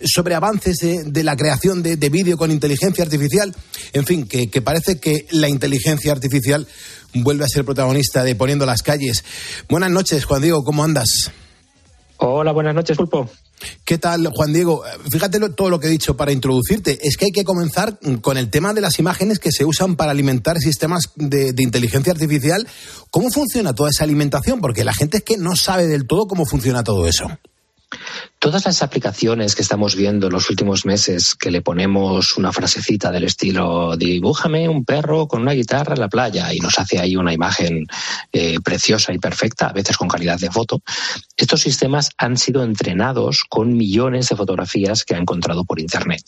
sobre avances de, de la creación de, de vídeo con inteligencia artificial. En fin, que, que parece que la inteligencia artificial vuelve a ser protagonista de Poniendo las calles. Buenas noches, Juan Diego, ¿cómo andas? Hola, buenas noches, Pulpo. ¿Qué tal, Juan Diego? Fíjate lo- todo lo que he dicho para introducirte. Es que hay que comenzar con el tema de las imágenes que se usan para alimentar sistemas de, de inteligencia artificial. ¿Cómo funciona toda esa alimentación? Porque la gente es que no sabe del todo cómo funciona todo eso. Todas las aplicaciones que estamos viendo en los últimos meses, que le ponemos una frasecita del estilo dibújame un perro con una guitarra en la playa y nos hace ahí una imagen eh, preciosa y perfecta, a veces con calidad de foto, estos sistemas han sido entrenados con millones de fotografías que ha encontrado por Internet.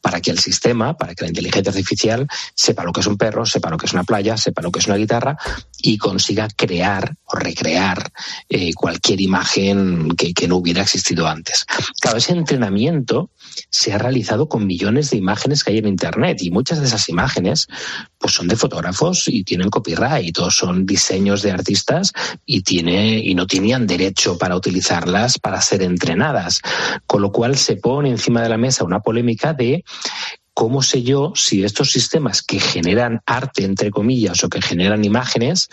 Para que el sistema, para que la inteligencia artificial sepa lo que es un perro, sepa lo que es una playa, sepa lo que es una guitarra y consiga crear o recrear eh, cualquier imagen que, no hubiera existido antes. Claro, ese entrenamiento se ha realizado con millones de imágenes que hay en Internet y muchas de esas imágenes pues son de fotógrafos y tienen copyright o son diseños de artistas y, tiene, y no tenían derecho para utilizarlas para ser entrenadas. Con lo cual se pone encima de la mesa una polémica de ¿Cómo sé yo si estos sistemas que generan arte, entre comillas, o que generan imágenes,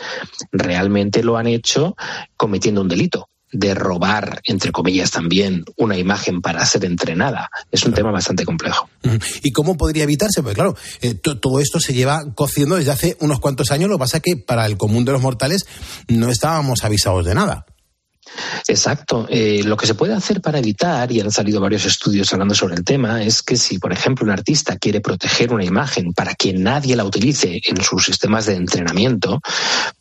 realmente lo han hecho cometiendo un delito? de robar, entre comillas, también una imagen para ser entrenada. Es un tema bastante complejo. ¿Y cómo podría evitarse? Pues claro, eh, to- todo esto se lleva cociendo desde hace unos cuantos años. Lo que pasa es que para el común de los mortales no estábamos avisados de nada. Exacto. Eh, lo que se puede hacer para evitar, y han salido varios estudios hablando sobre el tema, es que si, por ejemplo, un artista quiere proteger una imagen para que nadie la utilice en sus sistemas de entrenamiento,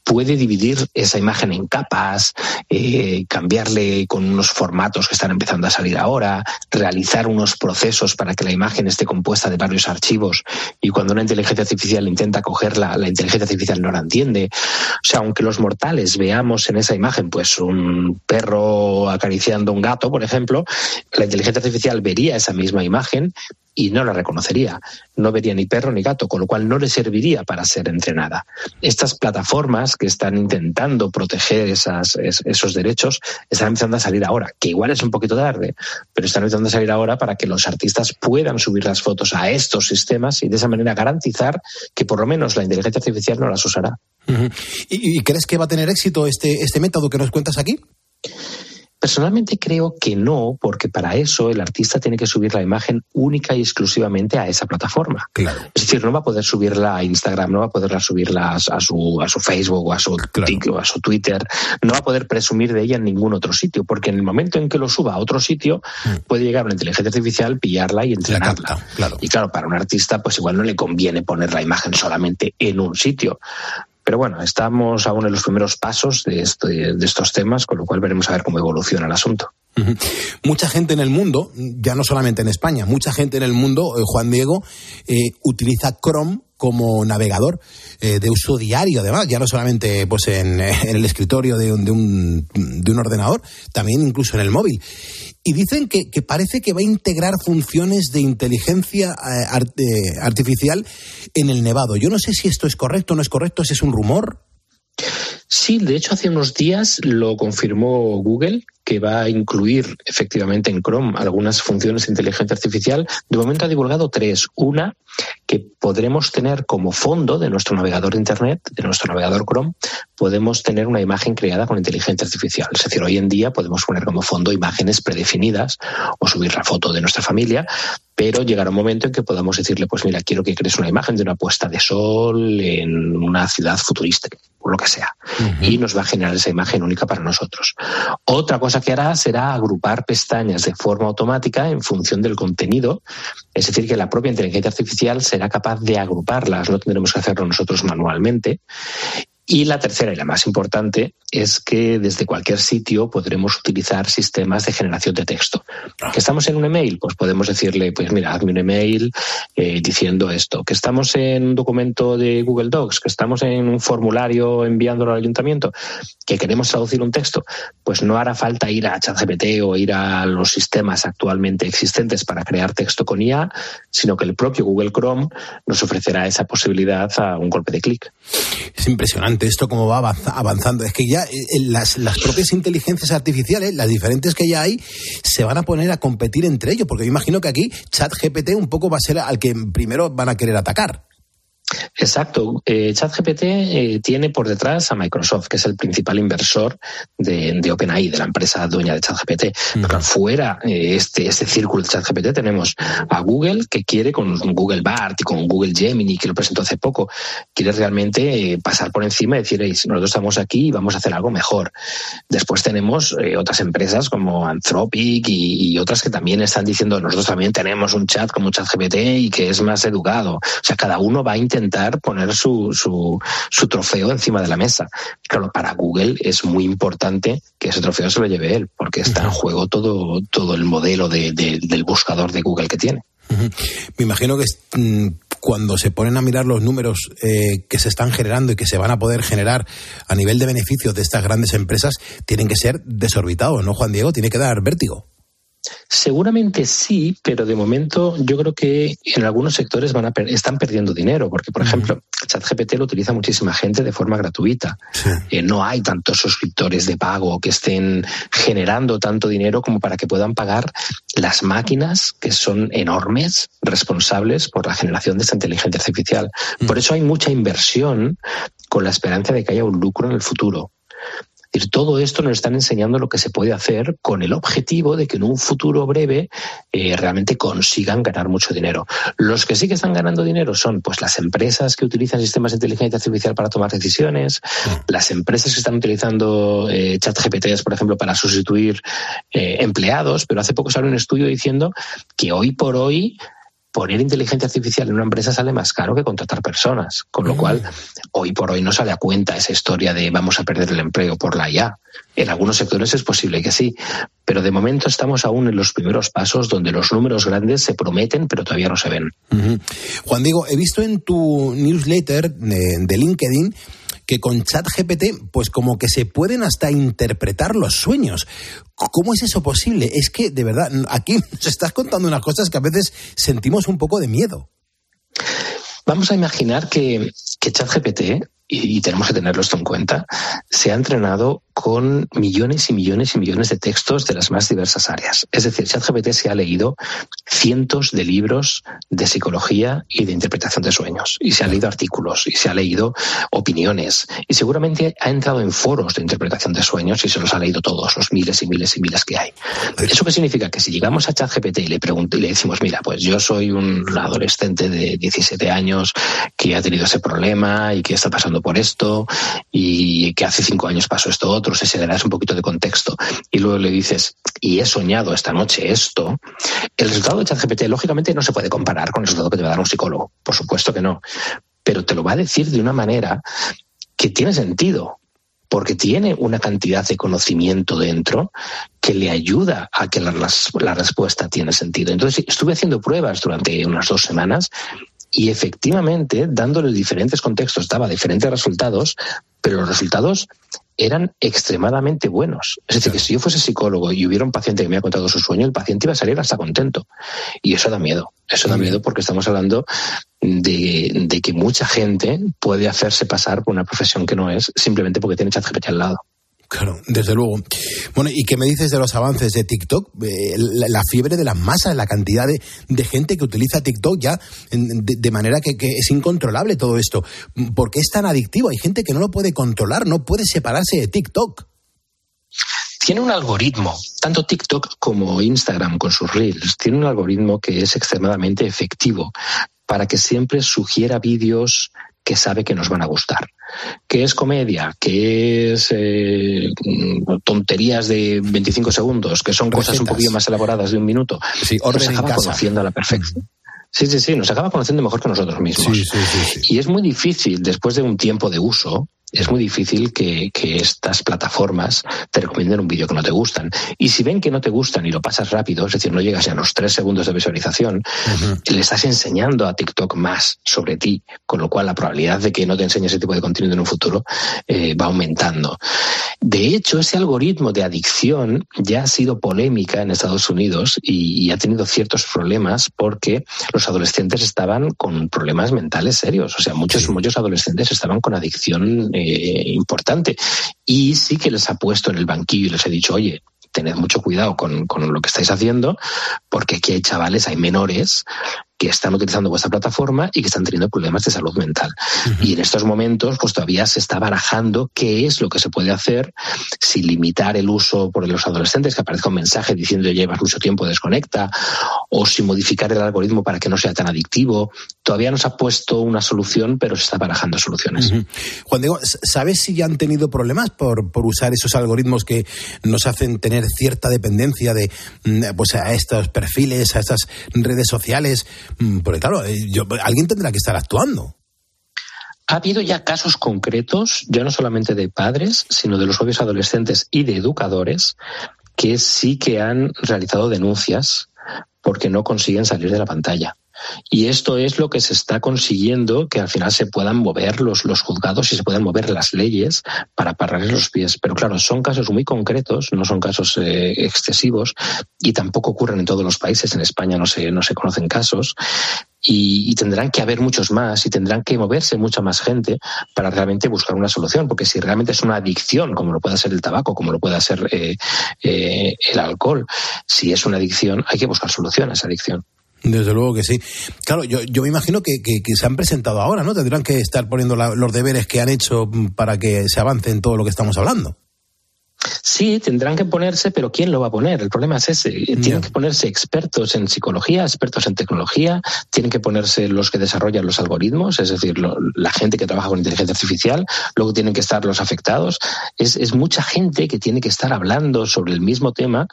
puede dividir esa imagen en capas, eh, cambiarle con unos formatos que están empezando a salir ahora, realizar unos procesos para que la imagen esté compuesta de varios archivos y cuando una inteligencia artificial intenta cogerla, la inteligencia artificial no la entiende. O sea, aunque los mortales veamos en esa imagen pues un perro acariciando un gato, por ejemplo, la inteligencia artificial vería esa misma imagen y no la reconocería. No vería ni perro ni gato, con lo cual no le serviría para ser entrenada. Estas plataformas que están intentando proteger esos derechos están empezando a salir ahora, que igual es un poquito tarde, pero están empezando a salir ahora para que los artistas puedan subir las fotos a estos sistemas y de esa manera garantizar que por lo menos la inteligencia artificial no las usará. Ujú. ¿Y, y crees que va a tener éxito este, este método que nos cuentas aquí? Personalmente creo que no, porque para eso el artista tiene que subir la imagen única y exclusivamente a esa plataforma. Es decir, no va a poder subirla a Instagram, no va a poder subirla a su, a su Facebook o a su, Tik- o a su Twitter, no va a poder presumir de ella en ningún otro sitio, porque en el momento en que lo suba a otro sitio, puede llegar una inteligencia artificial, pillarla y entrenarla. Y claro, para un artista, pues igual no le conviene poner la imagen solamente en un sitio. Pero bueno, estamos aún en los primeros pasos de, este- de estos temas, con lo cual veremos a ver cómo evoluciona el asunto. Mucha gente en el mundo, ya no solamente en España, mucha gente en el mundo, eh, Juan Diego, eh, utiliza Chrome como navegador eh, de uso diario, además, ya no solamente pues en, en el escritorio de un, de, un, de un ordenador, también incluso en el móvil. Y dicen que, que parece que va a integrar funciones de inteligencia eh, eh, artificial en el nevado. Yo no sé si esto es correcto o no es correcto, si es un rumor. Sí, de hecho hace unos días lo confirmó Google, que va a incluir efectivamente en Chrome algunas funciones de inteligencia artificial. De momento ha divulgado tres. Una, que podremos tener como fondo de nuestro navegador de Internet, de nuestro navegador Chrome, podemos tener una imagen creada con inteligencia artificial. Es decir, hoy en día podemos poner como fondo imágenes predefinidas o subir la foto de nuestra familia, pero llegará un momento en que podamos decirle, pues mira, quiero que crees una imagen de una puesta de sol en una ciudad futurística, o lo que sea. Y nos va a generar esa imagen única para nosotros. Otra cosa que hará será agrupar pestañas de forma automática en función del contenido, es decir, que la propia inteligencia artificial será capaz de agruparlas, no tendremos que hacerlo nosotros manualmente. Y la tercera y la más importante es que desde cualquier sitio podremos utilizar sistemas de generación de texto. Que estamos en un email, pues podemos decirle, pues mira, hazme un email eh, diciendo esto. Que estamos en un documento de Google Docs, que estamos en un formulario enviándolo al ayuntamiento, que queremos traducir un texto, pues no hará falta ir a ChatGPT o ir a los sistemas actualmente existentes para crear texto con IA, sino que el propio Google Chrome nos ofrecerá esa posibilidad a un golpe de clic. Es impresionante esto cómo va avanzando. Es que ya eh, las, las propias inteligencias artificiales, las diferentes que ya hay, se van a poner a competir entre ellos, porque yo imagino que aquí ChatGPT un poco va a ser al que primero van a querer atacar. Exacto. Eh, ChatGPT eh, tiene por detrás a Microsoft, que es el principal inversor de, de OpenAI, de la empresa dueña de ChatGPT. Pero fuera eh, este, este círculo de ChatGPT tenemos a Google, que quiere con Google Bart y con Google Gemini, que lo presentó hace poco, quiere realmente eh, pasar por encima y decir, nosotros estamos aquí y vamos a hacer algo mejor. Después tenemos eh, otras empresas como Anthropic y, y, otras que también están diciendo, nosotros también tenemos un chat como ChatGPT y que es más educado. O sea, cada uno va a intentar intentar poner su, su, su, trofeo encima de la mesa. Claro, para Google es muy importante que ese trofeo se lo lleve él, porque está en juego todo, todo el modelo de, de, del buscador de Google que tiene. Me imagino que mm, cuando se ponen a mirar los números eh, que se están generando y que se van a poder generar a nivel de beneficios de estas grandes empresas, tienen que ser desorbitados, ¿no, Juan Diego? Tiene que dar vértigo. Seguramente sí, pero de momento yo creo que en algunos sectores van a per están perdiendo dinero, porque por uh -huh. ejemplo, ChatGPT lo utiliza muchísima gente de forma gratuita. Sí. Eh, no hay tantos suscriptores de pago que estén generando tanto dinero como para que puedan pagar las máquinas que son enormes, responsables por la generación de esta inteligencia artificial. Uh -huh. Por eso hay mucha inversión con la esperanza de que haya un lucro en el futuro. Es decir, todo esto nos están enseñando lo que se puede hacer con el objetivo de que en un futuro breve eh, realmente consigan ganar mucho dinero. Los que sí que están ganando dinero son pues las empresas que utilizan sistemas de inteligencia artificial para tomar decisiones, mm. las empresas que están utilizando eh, chat GPTs, por ejemplo, para sustituir eh, empleados, pero hace poco salió un estudio diciendo que hoy por hoy poner inteligencia artificial en una empresa sale más caro que contratar personas, con lo mm. cual hoy por hoy no sale a cuenta esa historia de vamos a perder el empleo por la IA. En algunos sectores es posible que sí, pero de momento estamos aún en los primeros pasos donde los números grandes se prometen pero todavía no se ven. Juan Diego, he visto en tu newsletter de, de LinkedIn que con ChatGPT, pues como que se pueden hasta interpretar los sueños. ¿Cómo es eso posible? Es que, de verdad, aquí nos estás contando unas cosas que a veces sentimos un poco de miedo. Vamos a imaginar que, que ChatGPT, y, y tenemos que tenerlo esto en cuenta, se ha entrenado con millones y millones y millones de textos de las más diversas áreas. Es decir, ChatGPT se ha leído cientos de libros de psicología y de interpretación de sueños, y se ha leído artículos, y se ha leído opiniones, y seguramente ha entrado en foros de interpretación de sueños y se los ha leído todos, los miles y miles y miles que hay. ¿Eso qué significa? Que si llegamos a ChatGPT y le pregunto y le decimos, mira, pues yo soy un adolescente de 17 años que ha tenido ese problema y que está pasando por esto, y que hace cinco años pasó esto otro, se le das un poquito de contexto. Y luego le dices, y he soñado esta noche esto, el resultado de ChatGPT lógicamente no se puede comparar con el resultado que te va a dar un psicólogo, por supuesto que no, pero te lo va a decir de una manera que tiene sentido, porque tiene una cantidad de conocimiento dentro que le ayuda a que la, la, la, respuesta tiene sentido. Entonces, estuve haciendo pruebas durante unas dos semanas y efectivamente, dándole diferentes contextos, daba diferentes resultados, pero los resultados eran extremadamente buenos. Es decir, que si yo fuese psicólogo y hubiera un paciente que me ha contado su sueño, el paciente iba a salir hasta contento. Y eso da miedo. Eso da miedo porque estamos hablando de, de que mucha gente puede hacerse pasar por una profesión que no es simplemente porque tiene ChatGPT al lado. Claro, desde luego. Bueno, ¿y qué me dices de los avances de TikTok? Eh, la, fiebre de las masas, la cantidad de, gente que utiliza TikTok ya de manera que, que es incontrolable todo esto. ¿Por qué es tan adictivo? Hay gente que no lo puede controlar, no puede separarse de TikTok. tiene un algoritmo, tanto TikTok como Instagram con sus reels, tiene un algoritmo que es extremadamente efectivo para que siempre sugiera vídeos que sabe que nos van a gustar. Que es comedia, que es eh, tonterías de 25 segundos, que son cosas un poquito más elaboradas de un minuto. Sí, orden nos acaba conociendo a la perfección. Sí, sí, sí, nos acaba conociendo mejor que nosotros mismos. Sí, sí, sí. Y es muy difícil, después de un tiempo de uso, es muy difícil que, que estas plataformas te recomienden un vídeo que no te gustan. Y si ven que no te gustan y lo pasas rápido, es decir, no llegas a los tres segundos de visualización, le estás enseñando a TikTok más sobre ti, con lo cual la probabilidad de que no te enseñe ese tipo de contenido en un futuro eh, va aumentando. De hecho, ese algoritmo de adicción ya ha sido polémica en Estados Unidos y, y ha tenido ciertos problemas porque los adolescentes estaban con problemas mentales serios. O sea, muchos, muchos adolescentes estaban con adicción eh, importante. Y sí que les ha puesto en el banquillo y les he dicho, oye, tened mucho cuidado con, con lo que estáis haciendo, porque aquí hay chavales, hay menores que están utilizando vuestra plataforma y que están teniendo problemas de salud mental. Y en estos momentos, pues todavía se está barajando qué es lo que se puede hacer, si limitar el uso por los adolescentes, que aparezca un mensaje diciendo llevas mucho tiempo, desconecta, o si modificar el algoritmo para que no sea tan adictivo. Todavía no se ha puesto una solución, pero se está barajando soluciones. Ujú. Juan Diego, ¿sabes si ya han tenido problemas por, por usar esos algoritmos que nos hacen tener cierta dependencia de mm, pues a estos perfiles, a estas redes sociales? Mm, Porque claro, eh, alguien tendrá que estar actuando. Ha habido ya casos concretos, ya no solamente de padres, sino de los propios adolescentes y de educadores, que sí que han realizado denuncias porque no consiguen salir de la pantalla. Y esto es lo que se está consiguiendo, que al final se puedan mover los, los juzgados y se puedan mover las leyes para pararles los pies. Pero claro, son casos muy concretos, no son casos eh, excesivos y tampoco ocurren en todos los países. En España no se, no se conocen casos y, y tendrán que haber muchos más y tendrán que moverse mucha más gente para realmente buscar una solución. Porque si realmente es una adicción, como lo pueda ser el tabaco, como lo pueda ser eh, eh, el alcohol, si es una adicción, hay que buscar solución a esa adicción. Desde luego que sí. Claro, yo, yo me imagino que, que- se han presentado ahora, ¿no? Tendrán que estar poniendo los deberes que han hecho para que se avance en todo lo que estamos hablando. Sí, tendrán que ponerse, pero ¿quién lo va a poner? El problema es ese. Tienen que ponerse expertos en psicología, expertos en tecnología, tienen que ponerse los que desarrollan los algoritmos, es decir, lo- la gente que trabaja con inteligencia artificial, luego tienen que estar los afectados. Es, es mucha gente que tiene que estar hablando sobre el mismo tema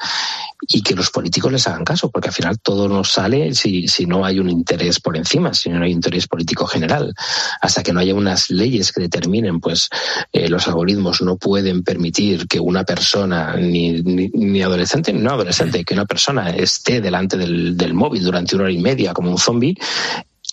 y que los políticos les hagan caso, porque al final todo nos sale si, si no hay un interés por encima, si no hay interés político general. Hasta que no haya unas leyes que determinen, pues eh, los algoritmos no pueden permitir que una persona, ni, ni, ni adolescente ni no adolescente, que una persona esté delante del, del móvil durante una hora y media como un zombie,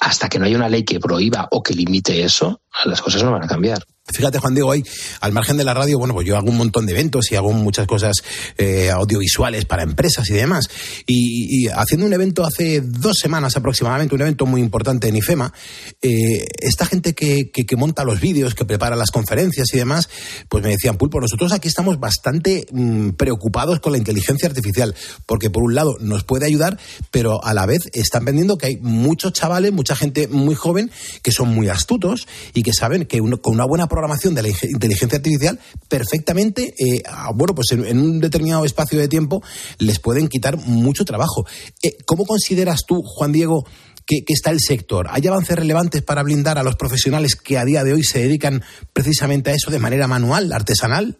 hasta que no haya una ley que prohíba o que limite eso, las cosas no van a cambiar. Fíjate, Juan Diego, hoy, al margen de la radio, bueno, pues yo hago un montón de eventos y hago muchas cosas eh, audiovisuales para empresas y demás. Y, haciendo un evento hace dos semanas aproximadamente, un evento muy importante en IFEMA, eh, esta gente que, que, que monta los vídeos, que prepara las conferencias y demás, pues me decían, Pulpo, nosotros aquí estamos bastante mm, preocupados con la inteligencia artificial, porque por un lado nos puede ayudar, pero a la vez están vendiendo que hay muchos chavales, mucha gente muy joven, que son muy astutos y que saben que uno- con una buena programación de la inteligencia artificial, perfectamente, eh, ah, bueno, pues en, un determinado espacio de tiempo les pueden quitar mucho trabajo. Eh, ¿Cómo consideras tú, Juan Diego, que, que está el sector? ¿Hay avances relevantes para blindar a los profesionales que a día de hoy se dedican precisamente a eso de manera manual, artesanal?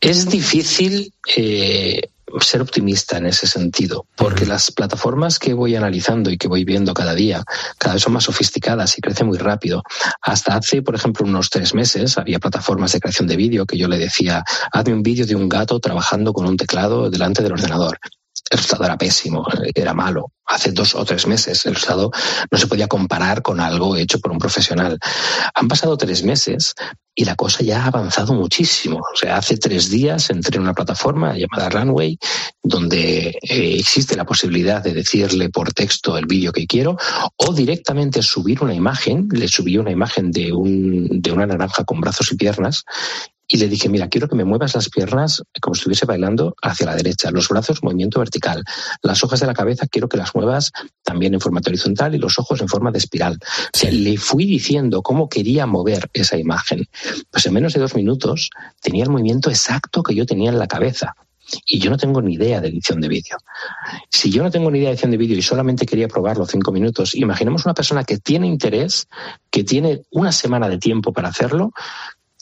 Es difícil eh, ser optimista en ese sentido, porque las plataformas que voy analizando y que voy viendo cada día cada vez son más sofisticadas y crecen muy rápido. Hasta hace, por ejemplo, unos tres meses había plataformas de creación de vídeo que yo le decía, hazme un vídeo de un gato trabajando con un teclado delante del ordenador. El resultado era pésimo, era malo. Hace dos o tres meses el resultado no se podía comparar con algo hecho por un profesional. Han pasado tres meses y la cosa ya ha avanzado muchísimo. O sea, hace tres días entré en una plataforma llamada Runway, donde eh, existe la posibilidad de decirle por texto el vídeo que quiero o directamente subir una imagen. Le subí una imagen de, un, de una naranja con brazos y piernas y le dije, mira, quiero que me muevas las piernas como si estuviese bailando hacia la derecha, los brazos movimiento vertical, las hojas de la cabeza quiero que las muevas también en formato horizontal y los ojos en forma de espiral. O sea, le fui diciendo cómo quería mover esa imagen. Pues en menos de dos minutos tenía el movimiento exacto que yo tenía en la cabeza. Y yo no tengo ni idea de edición de vídeo. Si yo no tengo ni idea de edición de vídeo y solamente quería probarlo cinco minutos, imaginemos una persona que tiene interés, que tiene una semana de tiempo para hacerlo,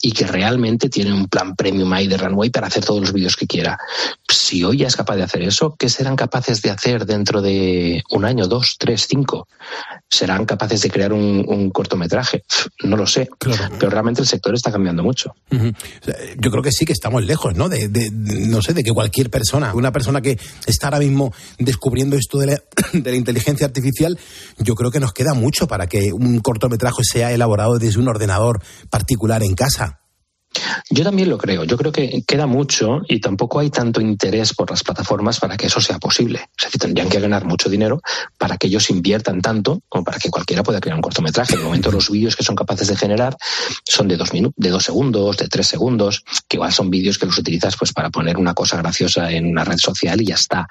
y que realmente tiene un plan premium ahí de Runway para hacer todos los vídeos que quiera. Si hoy ya es capaz de hacer eso, ¿qué serán capaces de hacer dentro de un año, dos, tres, cinco? ¿Serán capaces de crear un, cortometraje? No lo sé, pero realmente el sector está cambiando mucho. Yo creo que sí que estamos lejos, ¿no? De, no sé, de que cualquier persona, una persona que está ahora mismo descubriendo esto de la, de la inteligencia artificial, yo creo que nos queda mucho para que un cortometraje sea elaborado desde un ordenador particular en casa. Yo también lo creo. Yo creo que queda mucho y tampoco hay tanto interés por las plataformas para que eso sea posible. Es decir, tendrían que ganar mucho dinero para que ellos inviertan tanto como para que cualquiera pueda crear un cortometraje. De momento, los vídeos que son capaces de generar son de dos, de dos segundos, de tres segundos, que igual son vídeos que los utilizas pues para poner una cosa graciosa en una red social y ya está.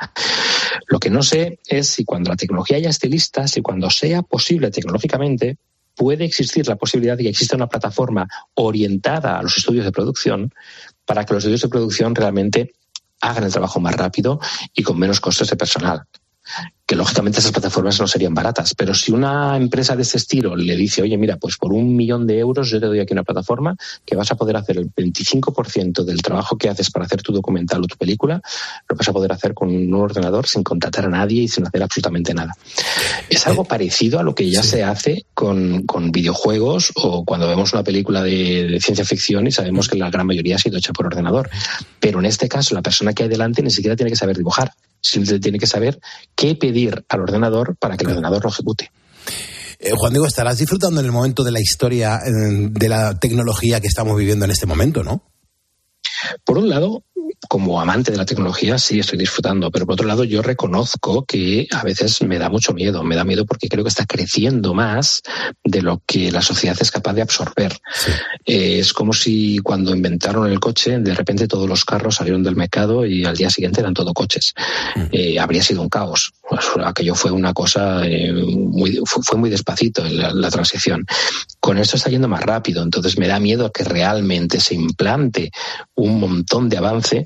Lo que no sé es si cuando la tecnología ya esté lista, si cuando sea posible tecnológicamente, puede existir la posibilidad de que exista una plataforma orientada a los estudios de producción para que los estudios de producción realmente hagan el trabajo más rápido y con menos costes de personal que lógicamente esas plataformas no serían baratas, pero si una empresa de ese estilo le dice, oye, mira, pues por un millón de euros yo te doy aquí una plataforma que vas a poder hacer el 25% del trabajo que haces para hacer tu documental o tu película, lo vas a poder hacer con un ordenador sin contratar a nadie y sin hacer absolutamente nada. Es algo eh, parecido a lo que ya se hace con, videojuegos o cuando vemos una película de, de ciencia ficción y sabemos que la gran mayoría ha sido hecha por ordenador. Pero en este caso, la persona que hay delante ni siquiera tiene que saber dibujar simplemente tiene que saber qué pedir al ordenador para que el ordenador lo ejecute. Eh, Juan Diego, estarás disfrutando en el momento de la historia de la tecnología que estamos viviendo en este momento, ¿no? Por un lado, como amante de la tecnología sí estoy disfrutando, pero por otro lado yo reconozco que a veces me da mucho miedo, me da miedo porque creo que está creciendo más de lo que la sociedad es capaz de absorber. Eh, es como si cuando inventaron el coche, de repente todos los carros salieron del mercado y al día siguiente eran todo coches. Mm. Eh, habría sido un caos. Pues, aquello fue una cosa eh, muy, fue, muy despacito la, la transición. Con esto está yendo más rápido, entonces me da miedo que realmente se implante un montón de avance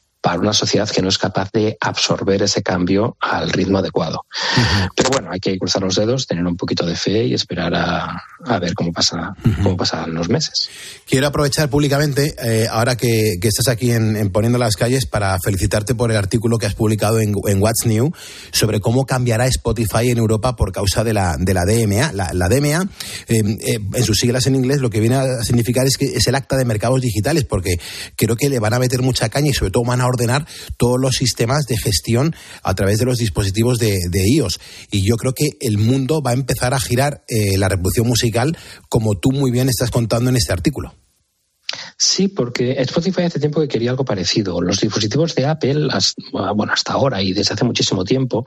para una sociedad que no es capaz de absorber ese cambio al ritmo adecuado. Pero bueno, hay que cruzar los dedos, tener un poquito de fe y esperar a, a ver cómo, pasa, cómo pasan los meses. Quiero aprovechar públicamente, eh, ahora que, que, estás aquí en, Poniendo las Calles, para felicitarte por el artículo que has publicado en, en, What's New sobre cómo cambiará Spotify en Europa por causa de la, de la DMA. La, la DMA, eh, eh, en sus siglas en inglés, lo que viene a significar es que es el acta de mercados digitales, porque creo que le van a meter mucha caña y sobre todo van a ordenar todos los sistemas de gestión a través de los dispositivos de, iOS. Y yo creo que el mundo va a empezar a girar la revolución musical como tú muy bien estás contando en este artículo. Sí, porque Spotify hace tiempo que quería algo parecido. Los dispositivos de Apple, bueno, hasta ahora y desde hace muchísimo tiempo,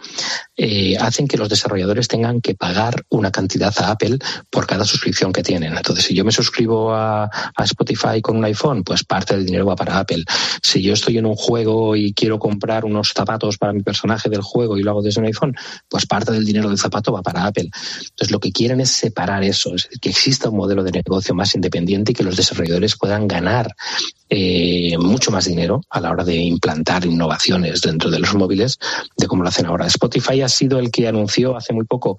eh, hacen que los desarrolladores tengan que pagar una cantidad a Apple por cada suscripción que tienen. Entonces, si yo me suscribo a, Spotify con un iPhone, pues parte del dinero va para Apple. Si yo estoy en un juego y quiero comprar unos zapatos para mi personaje del juego y lo hago desde un iPhone, pues parte del dinero del zapato va para Apple. Entonces, lo que quieren es separar eso, es decir, que exista un modelo de negocio más independiente y que los desarrolladores puedan ganar eh, mucho más dinero a la hora de implantar innovaciones dentro de los móviles de cómo lo hacen ahora. Spotify ha sido el que anunció hace muy poco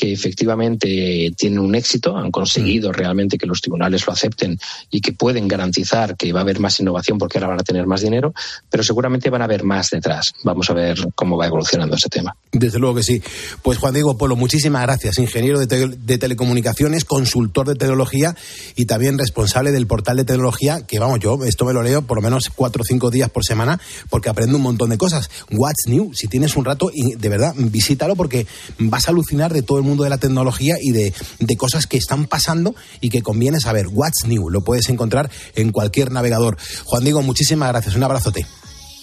que efectivamente tienen un éxito, han conseguido mm. realmente que los tribunales lo acepten y que pueden garantizar que va a haber más innovación porque ahora van a tener más dinero, pero seguramente van a haber más detrás. Vamos a ver cómo va evolucionando ese tema. Desde luego que sí. Pues Juan Diego Polo, muchísimas gracias. Ingeniero de, telecomunicaciones, consultor de tecnología y también responsable del portal de tecnología, que vamos, yo esto me lo leo por lo menos cuatro o cinco días por semana porque aprendo un montón de cosas. What's New, si tienes un rato, de verdad, visítalo porque vas a alucinar de todo el mundo de la tecnología y de, de cosas que están pasando y que conviene saber. What's New, lo puedes encontrar en cualquier navegador. Juan Diego, muchísimas gracias. Un abrazote.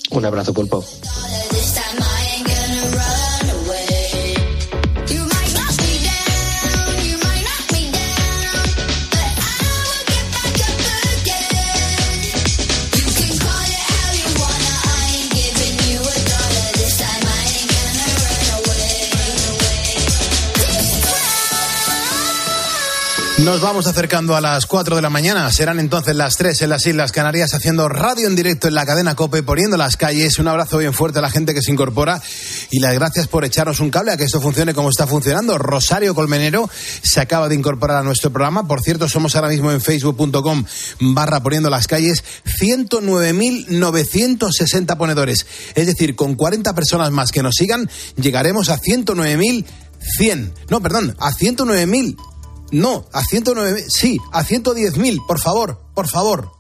Un abrazo, pulpo. Nos vamos acercando a las 4 de la mañana. Serán entonces las 3 en las Islas Canarias haciendo radio en directo en la cadena Cope, poniendo las calles. Un abrazo bien fuerte a la gente que se incorpora y las gracias por echarnos un cable a que esto funcione como está funcionando. Rosario Colmenero se acaba de incorporar a nuestro programa. Por cierto, somos ahora mismo en facebook.com barra poniendo las calles 109.960 ponedores. Es decir, con 40 personas más que nos sigan, llegaremos a 109.100. No, perdón, a 109.000 no, a 109, sí, a 110.000, por favor, por favor.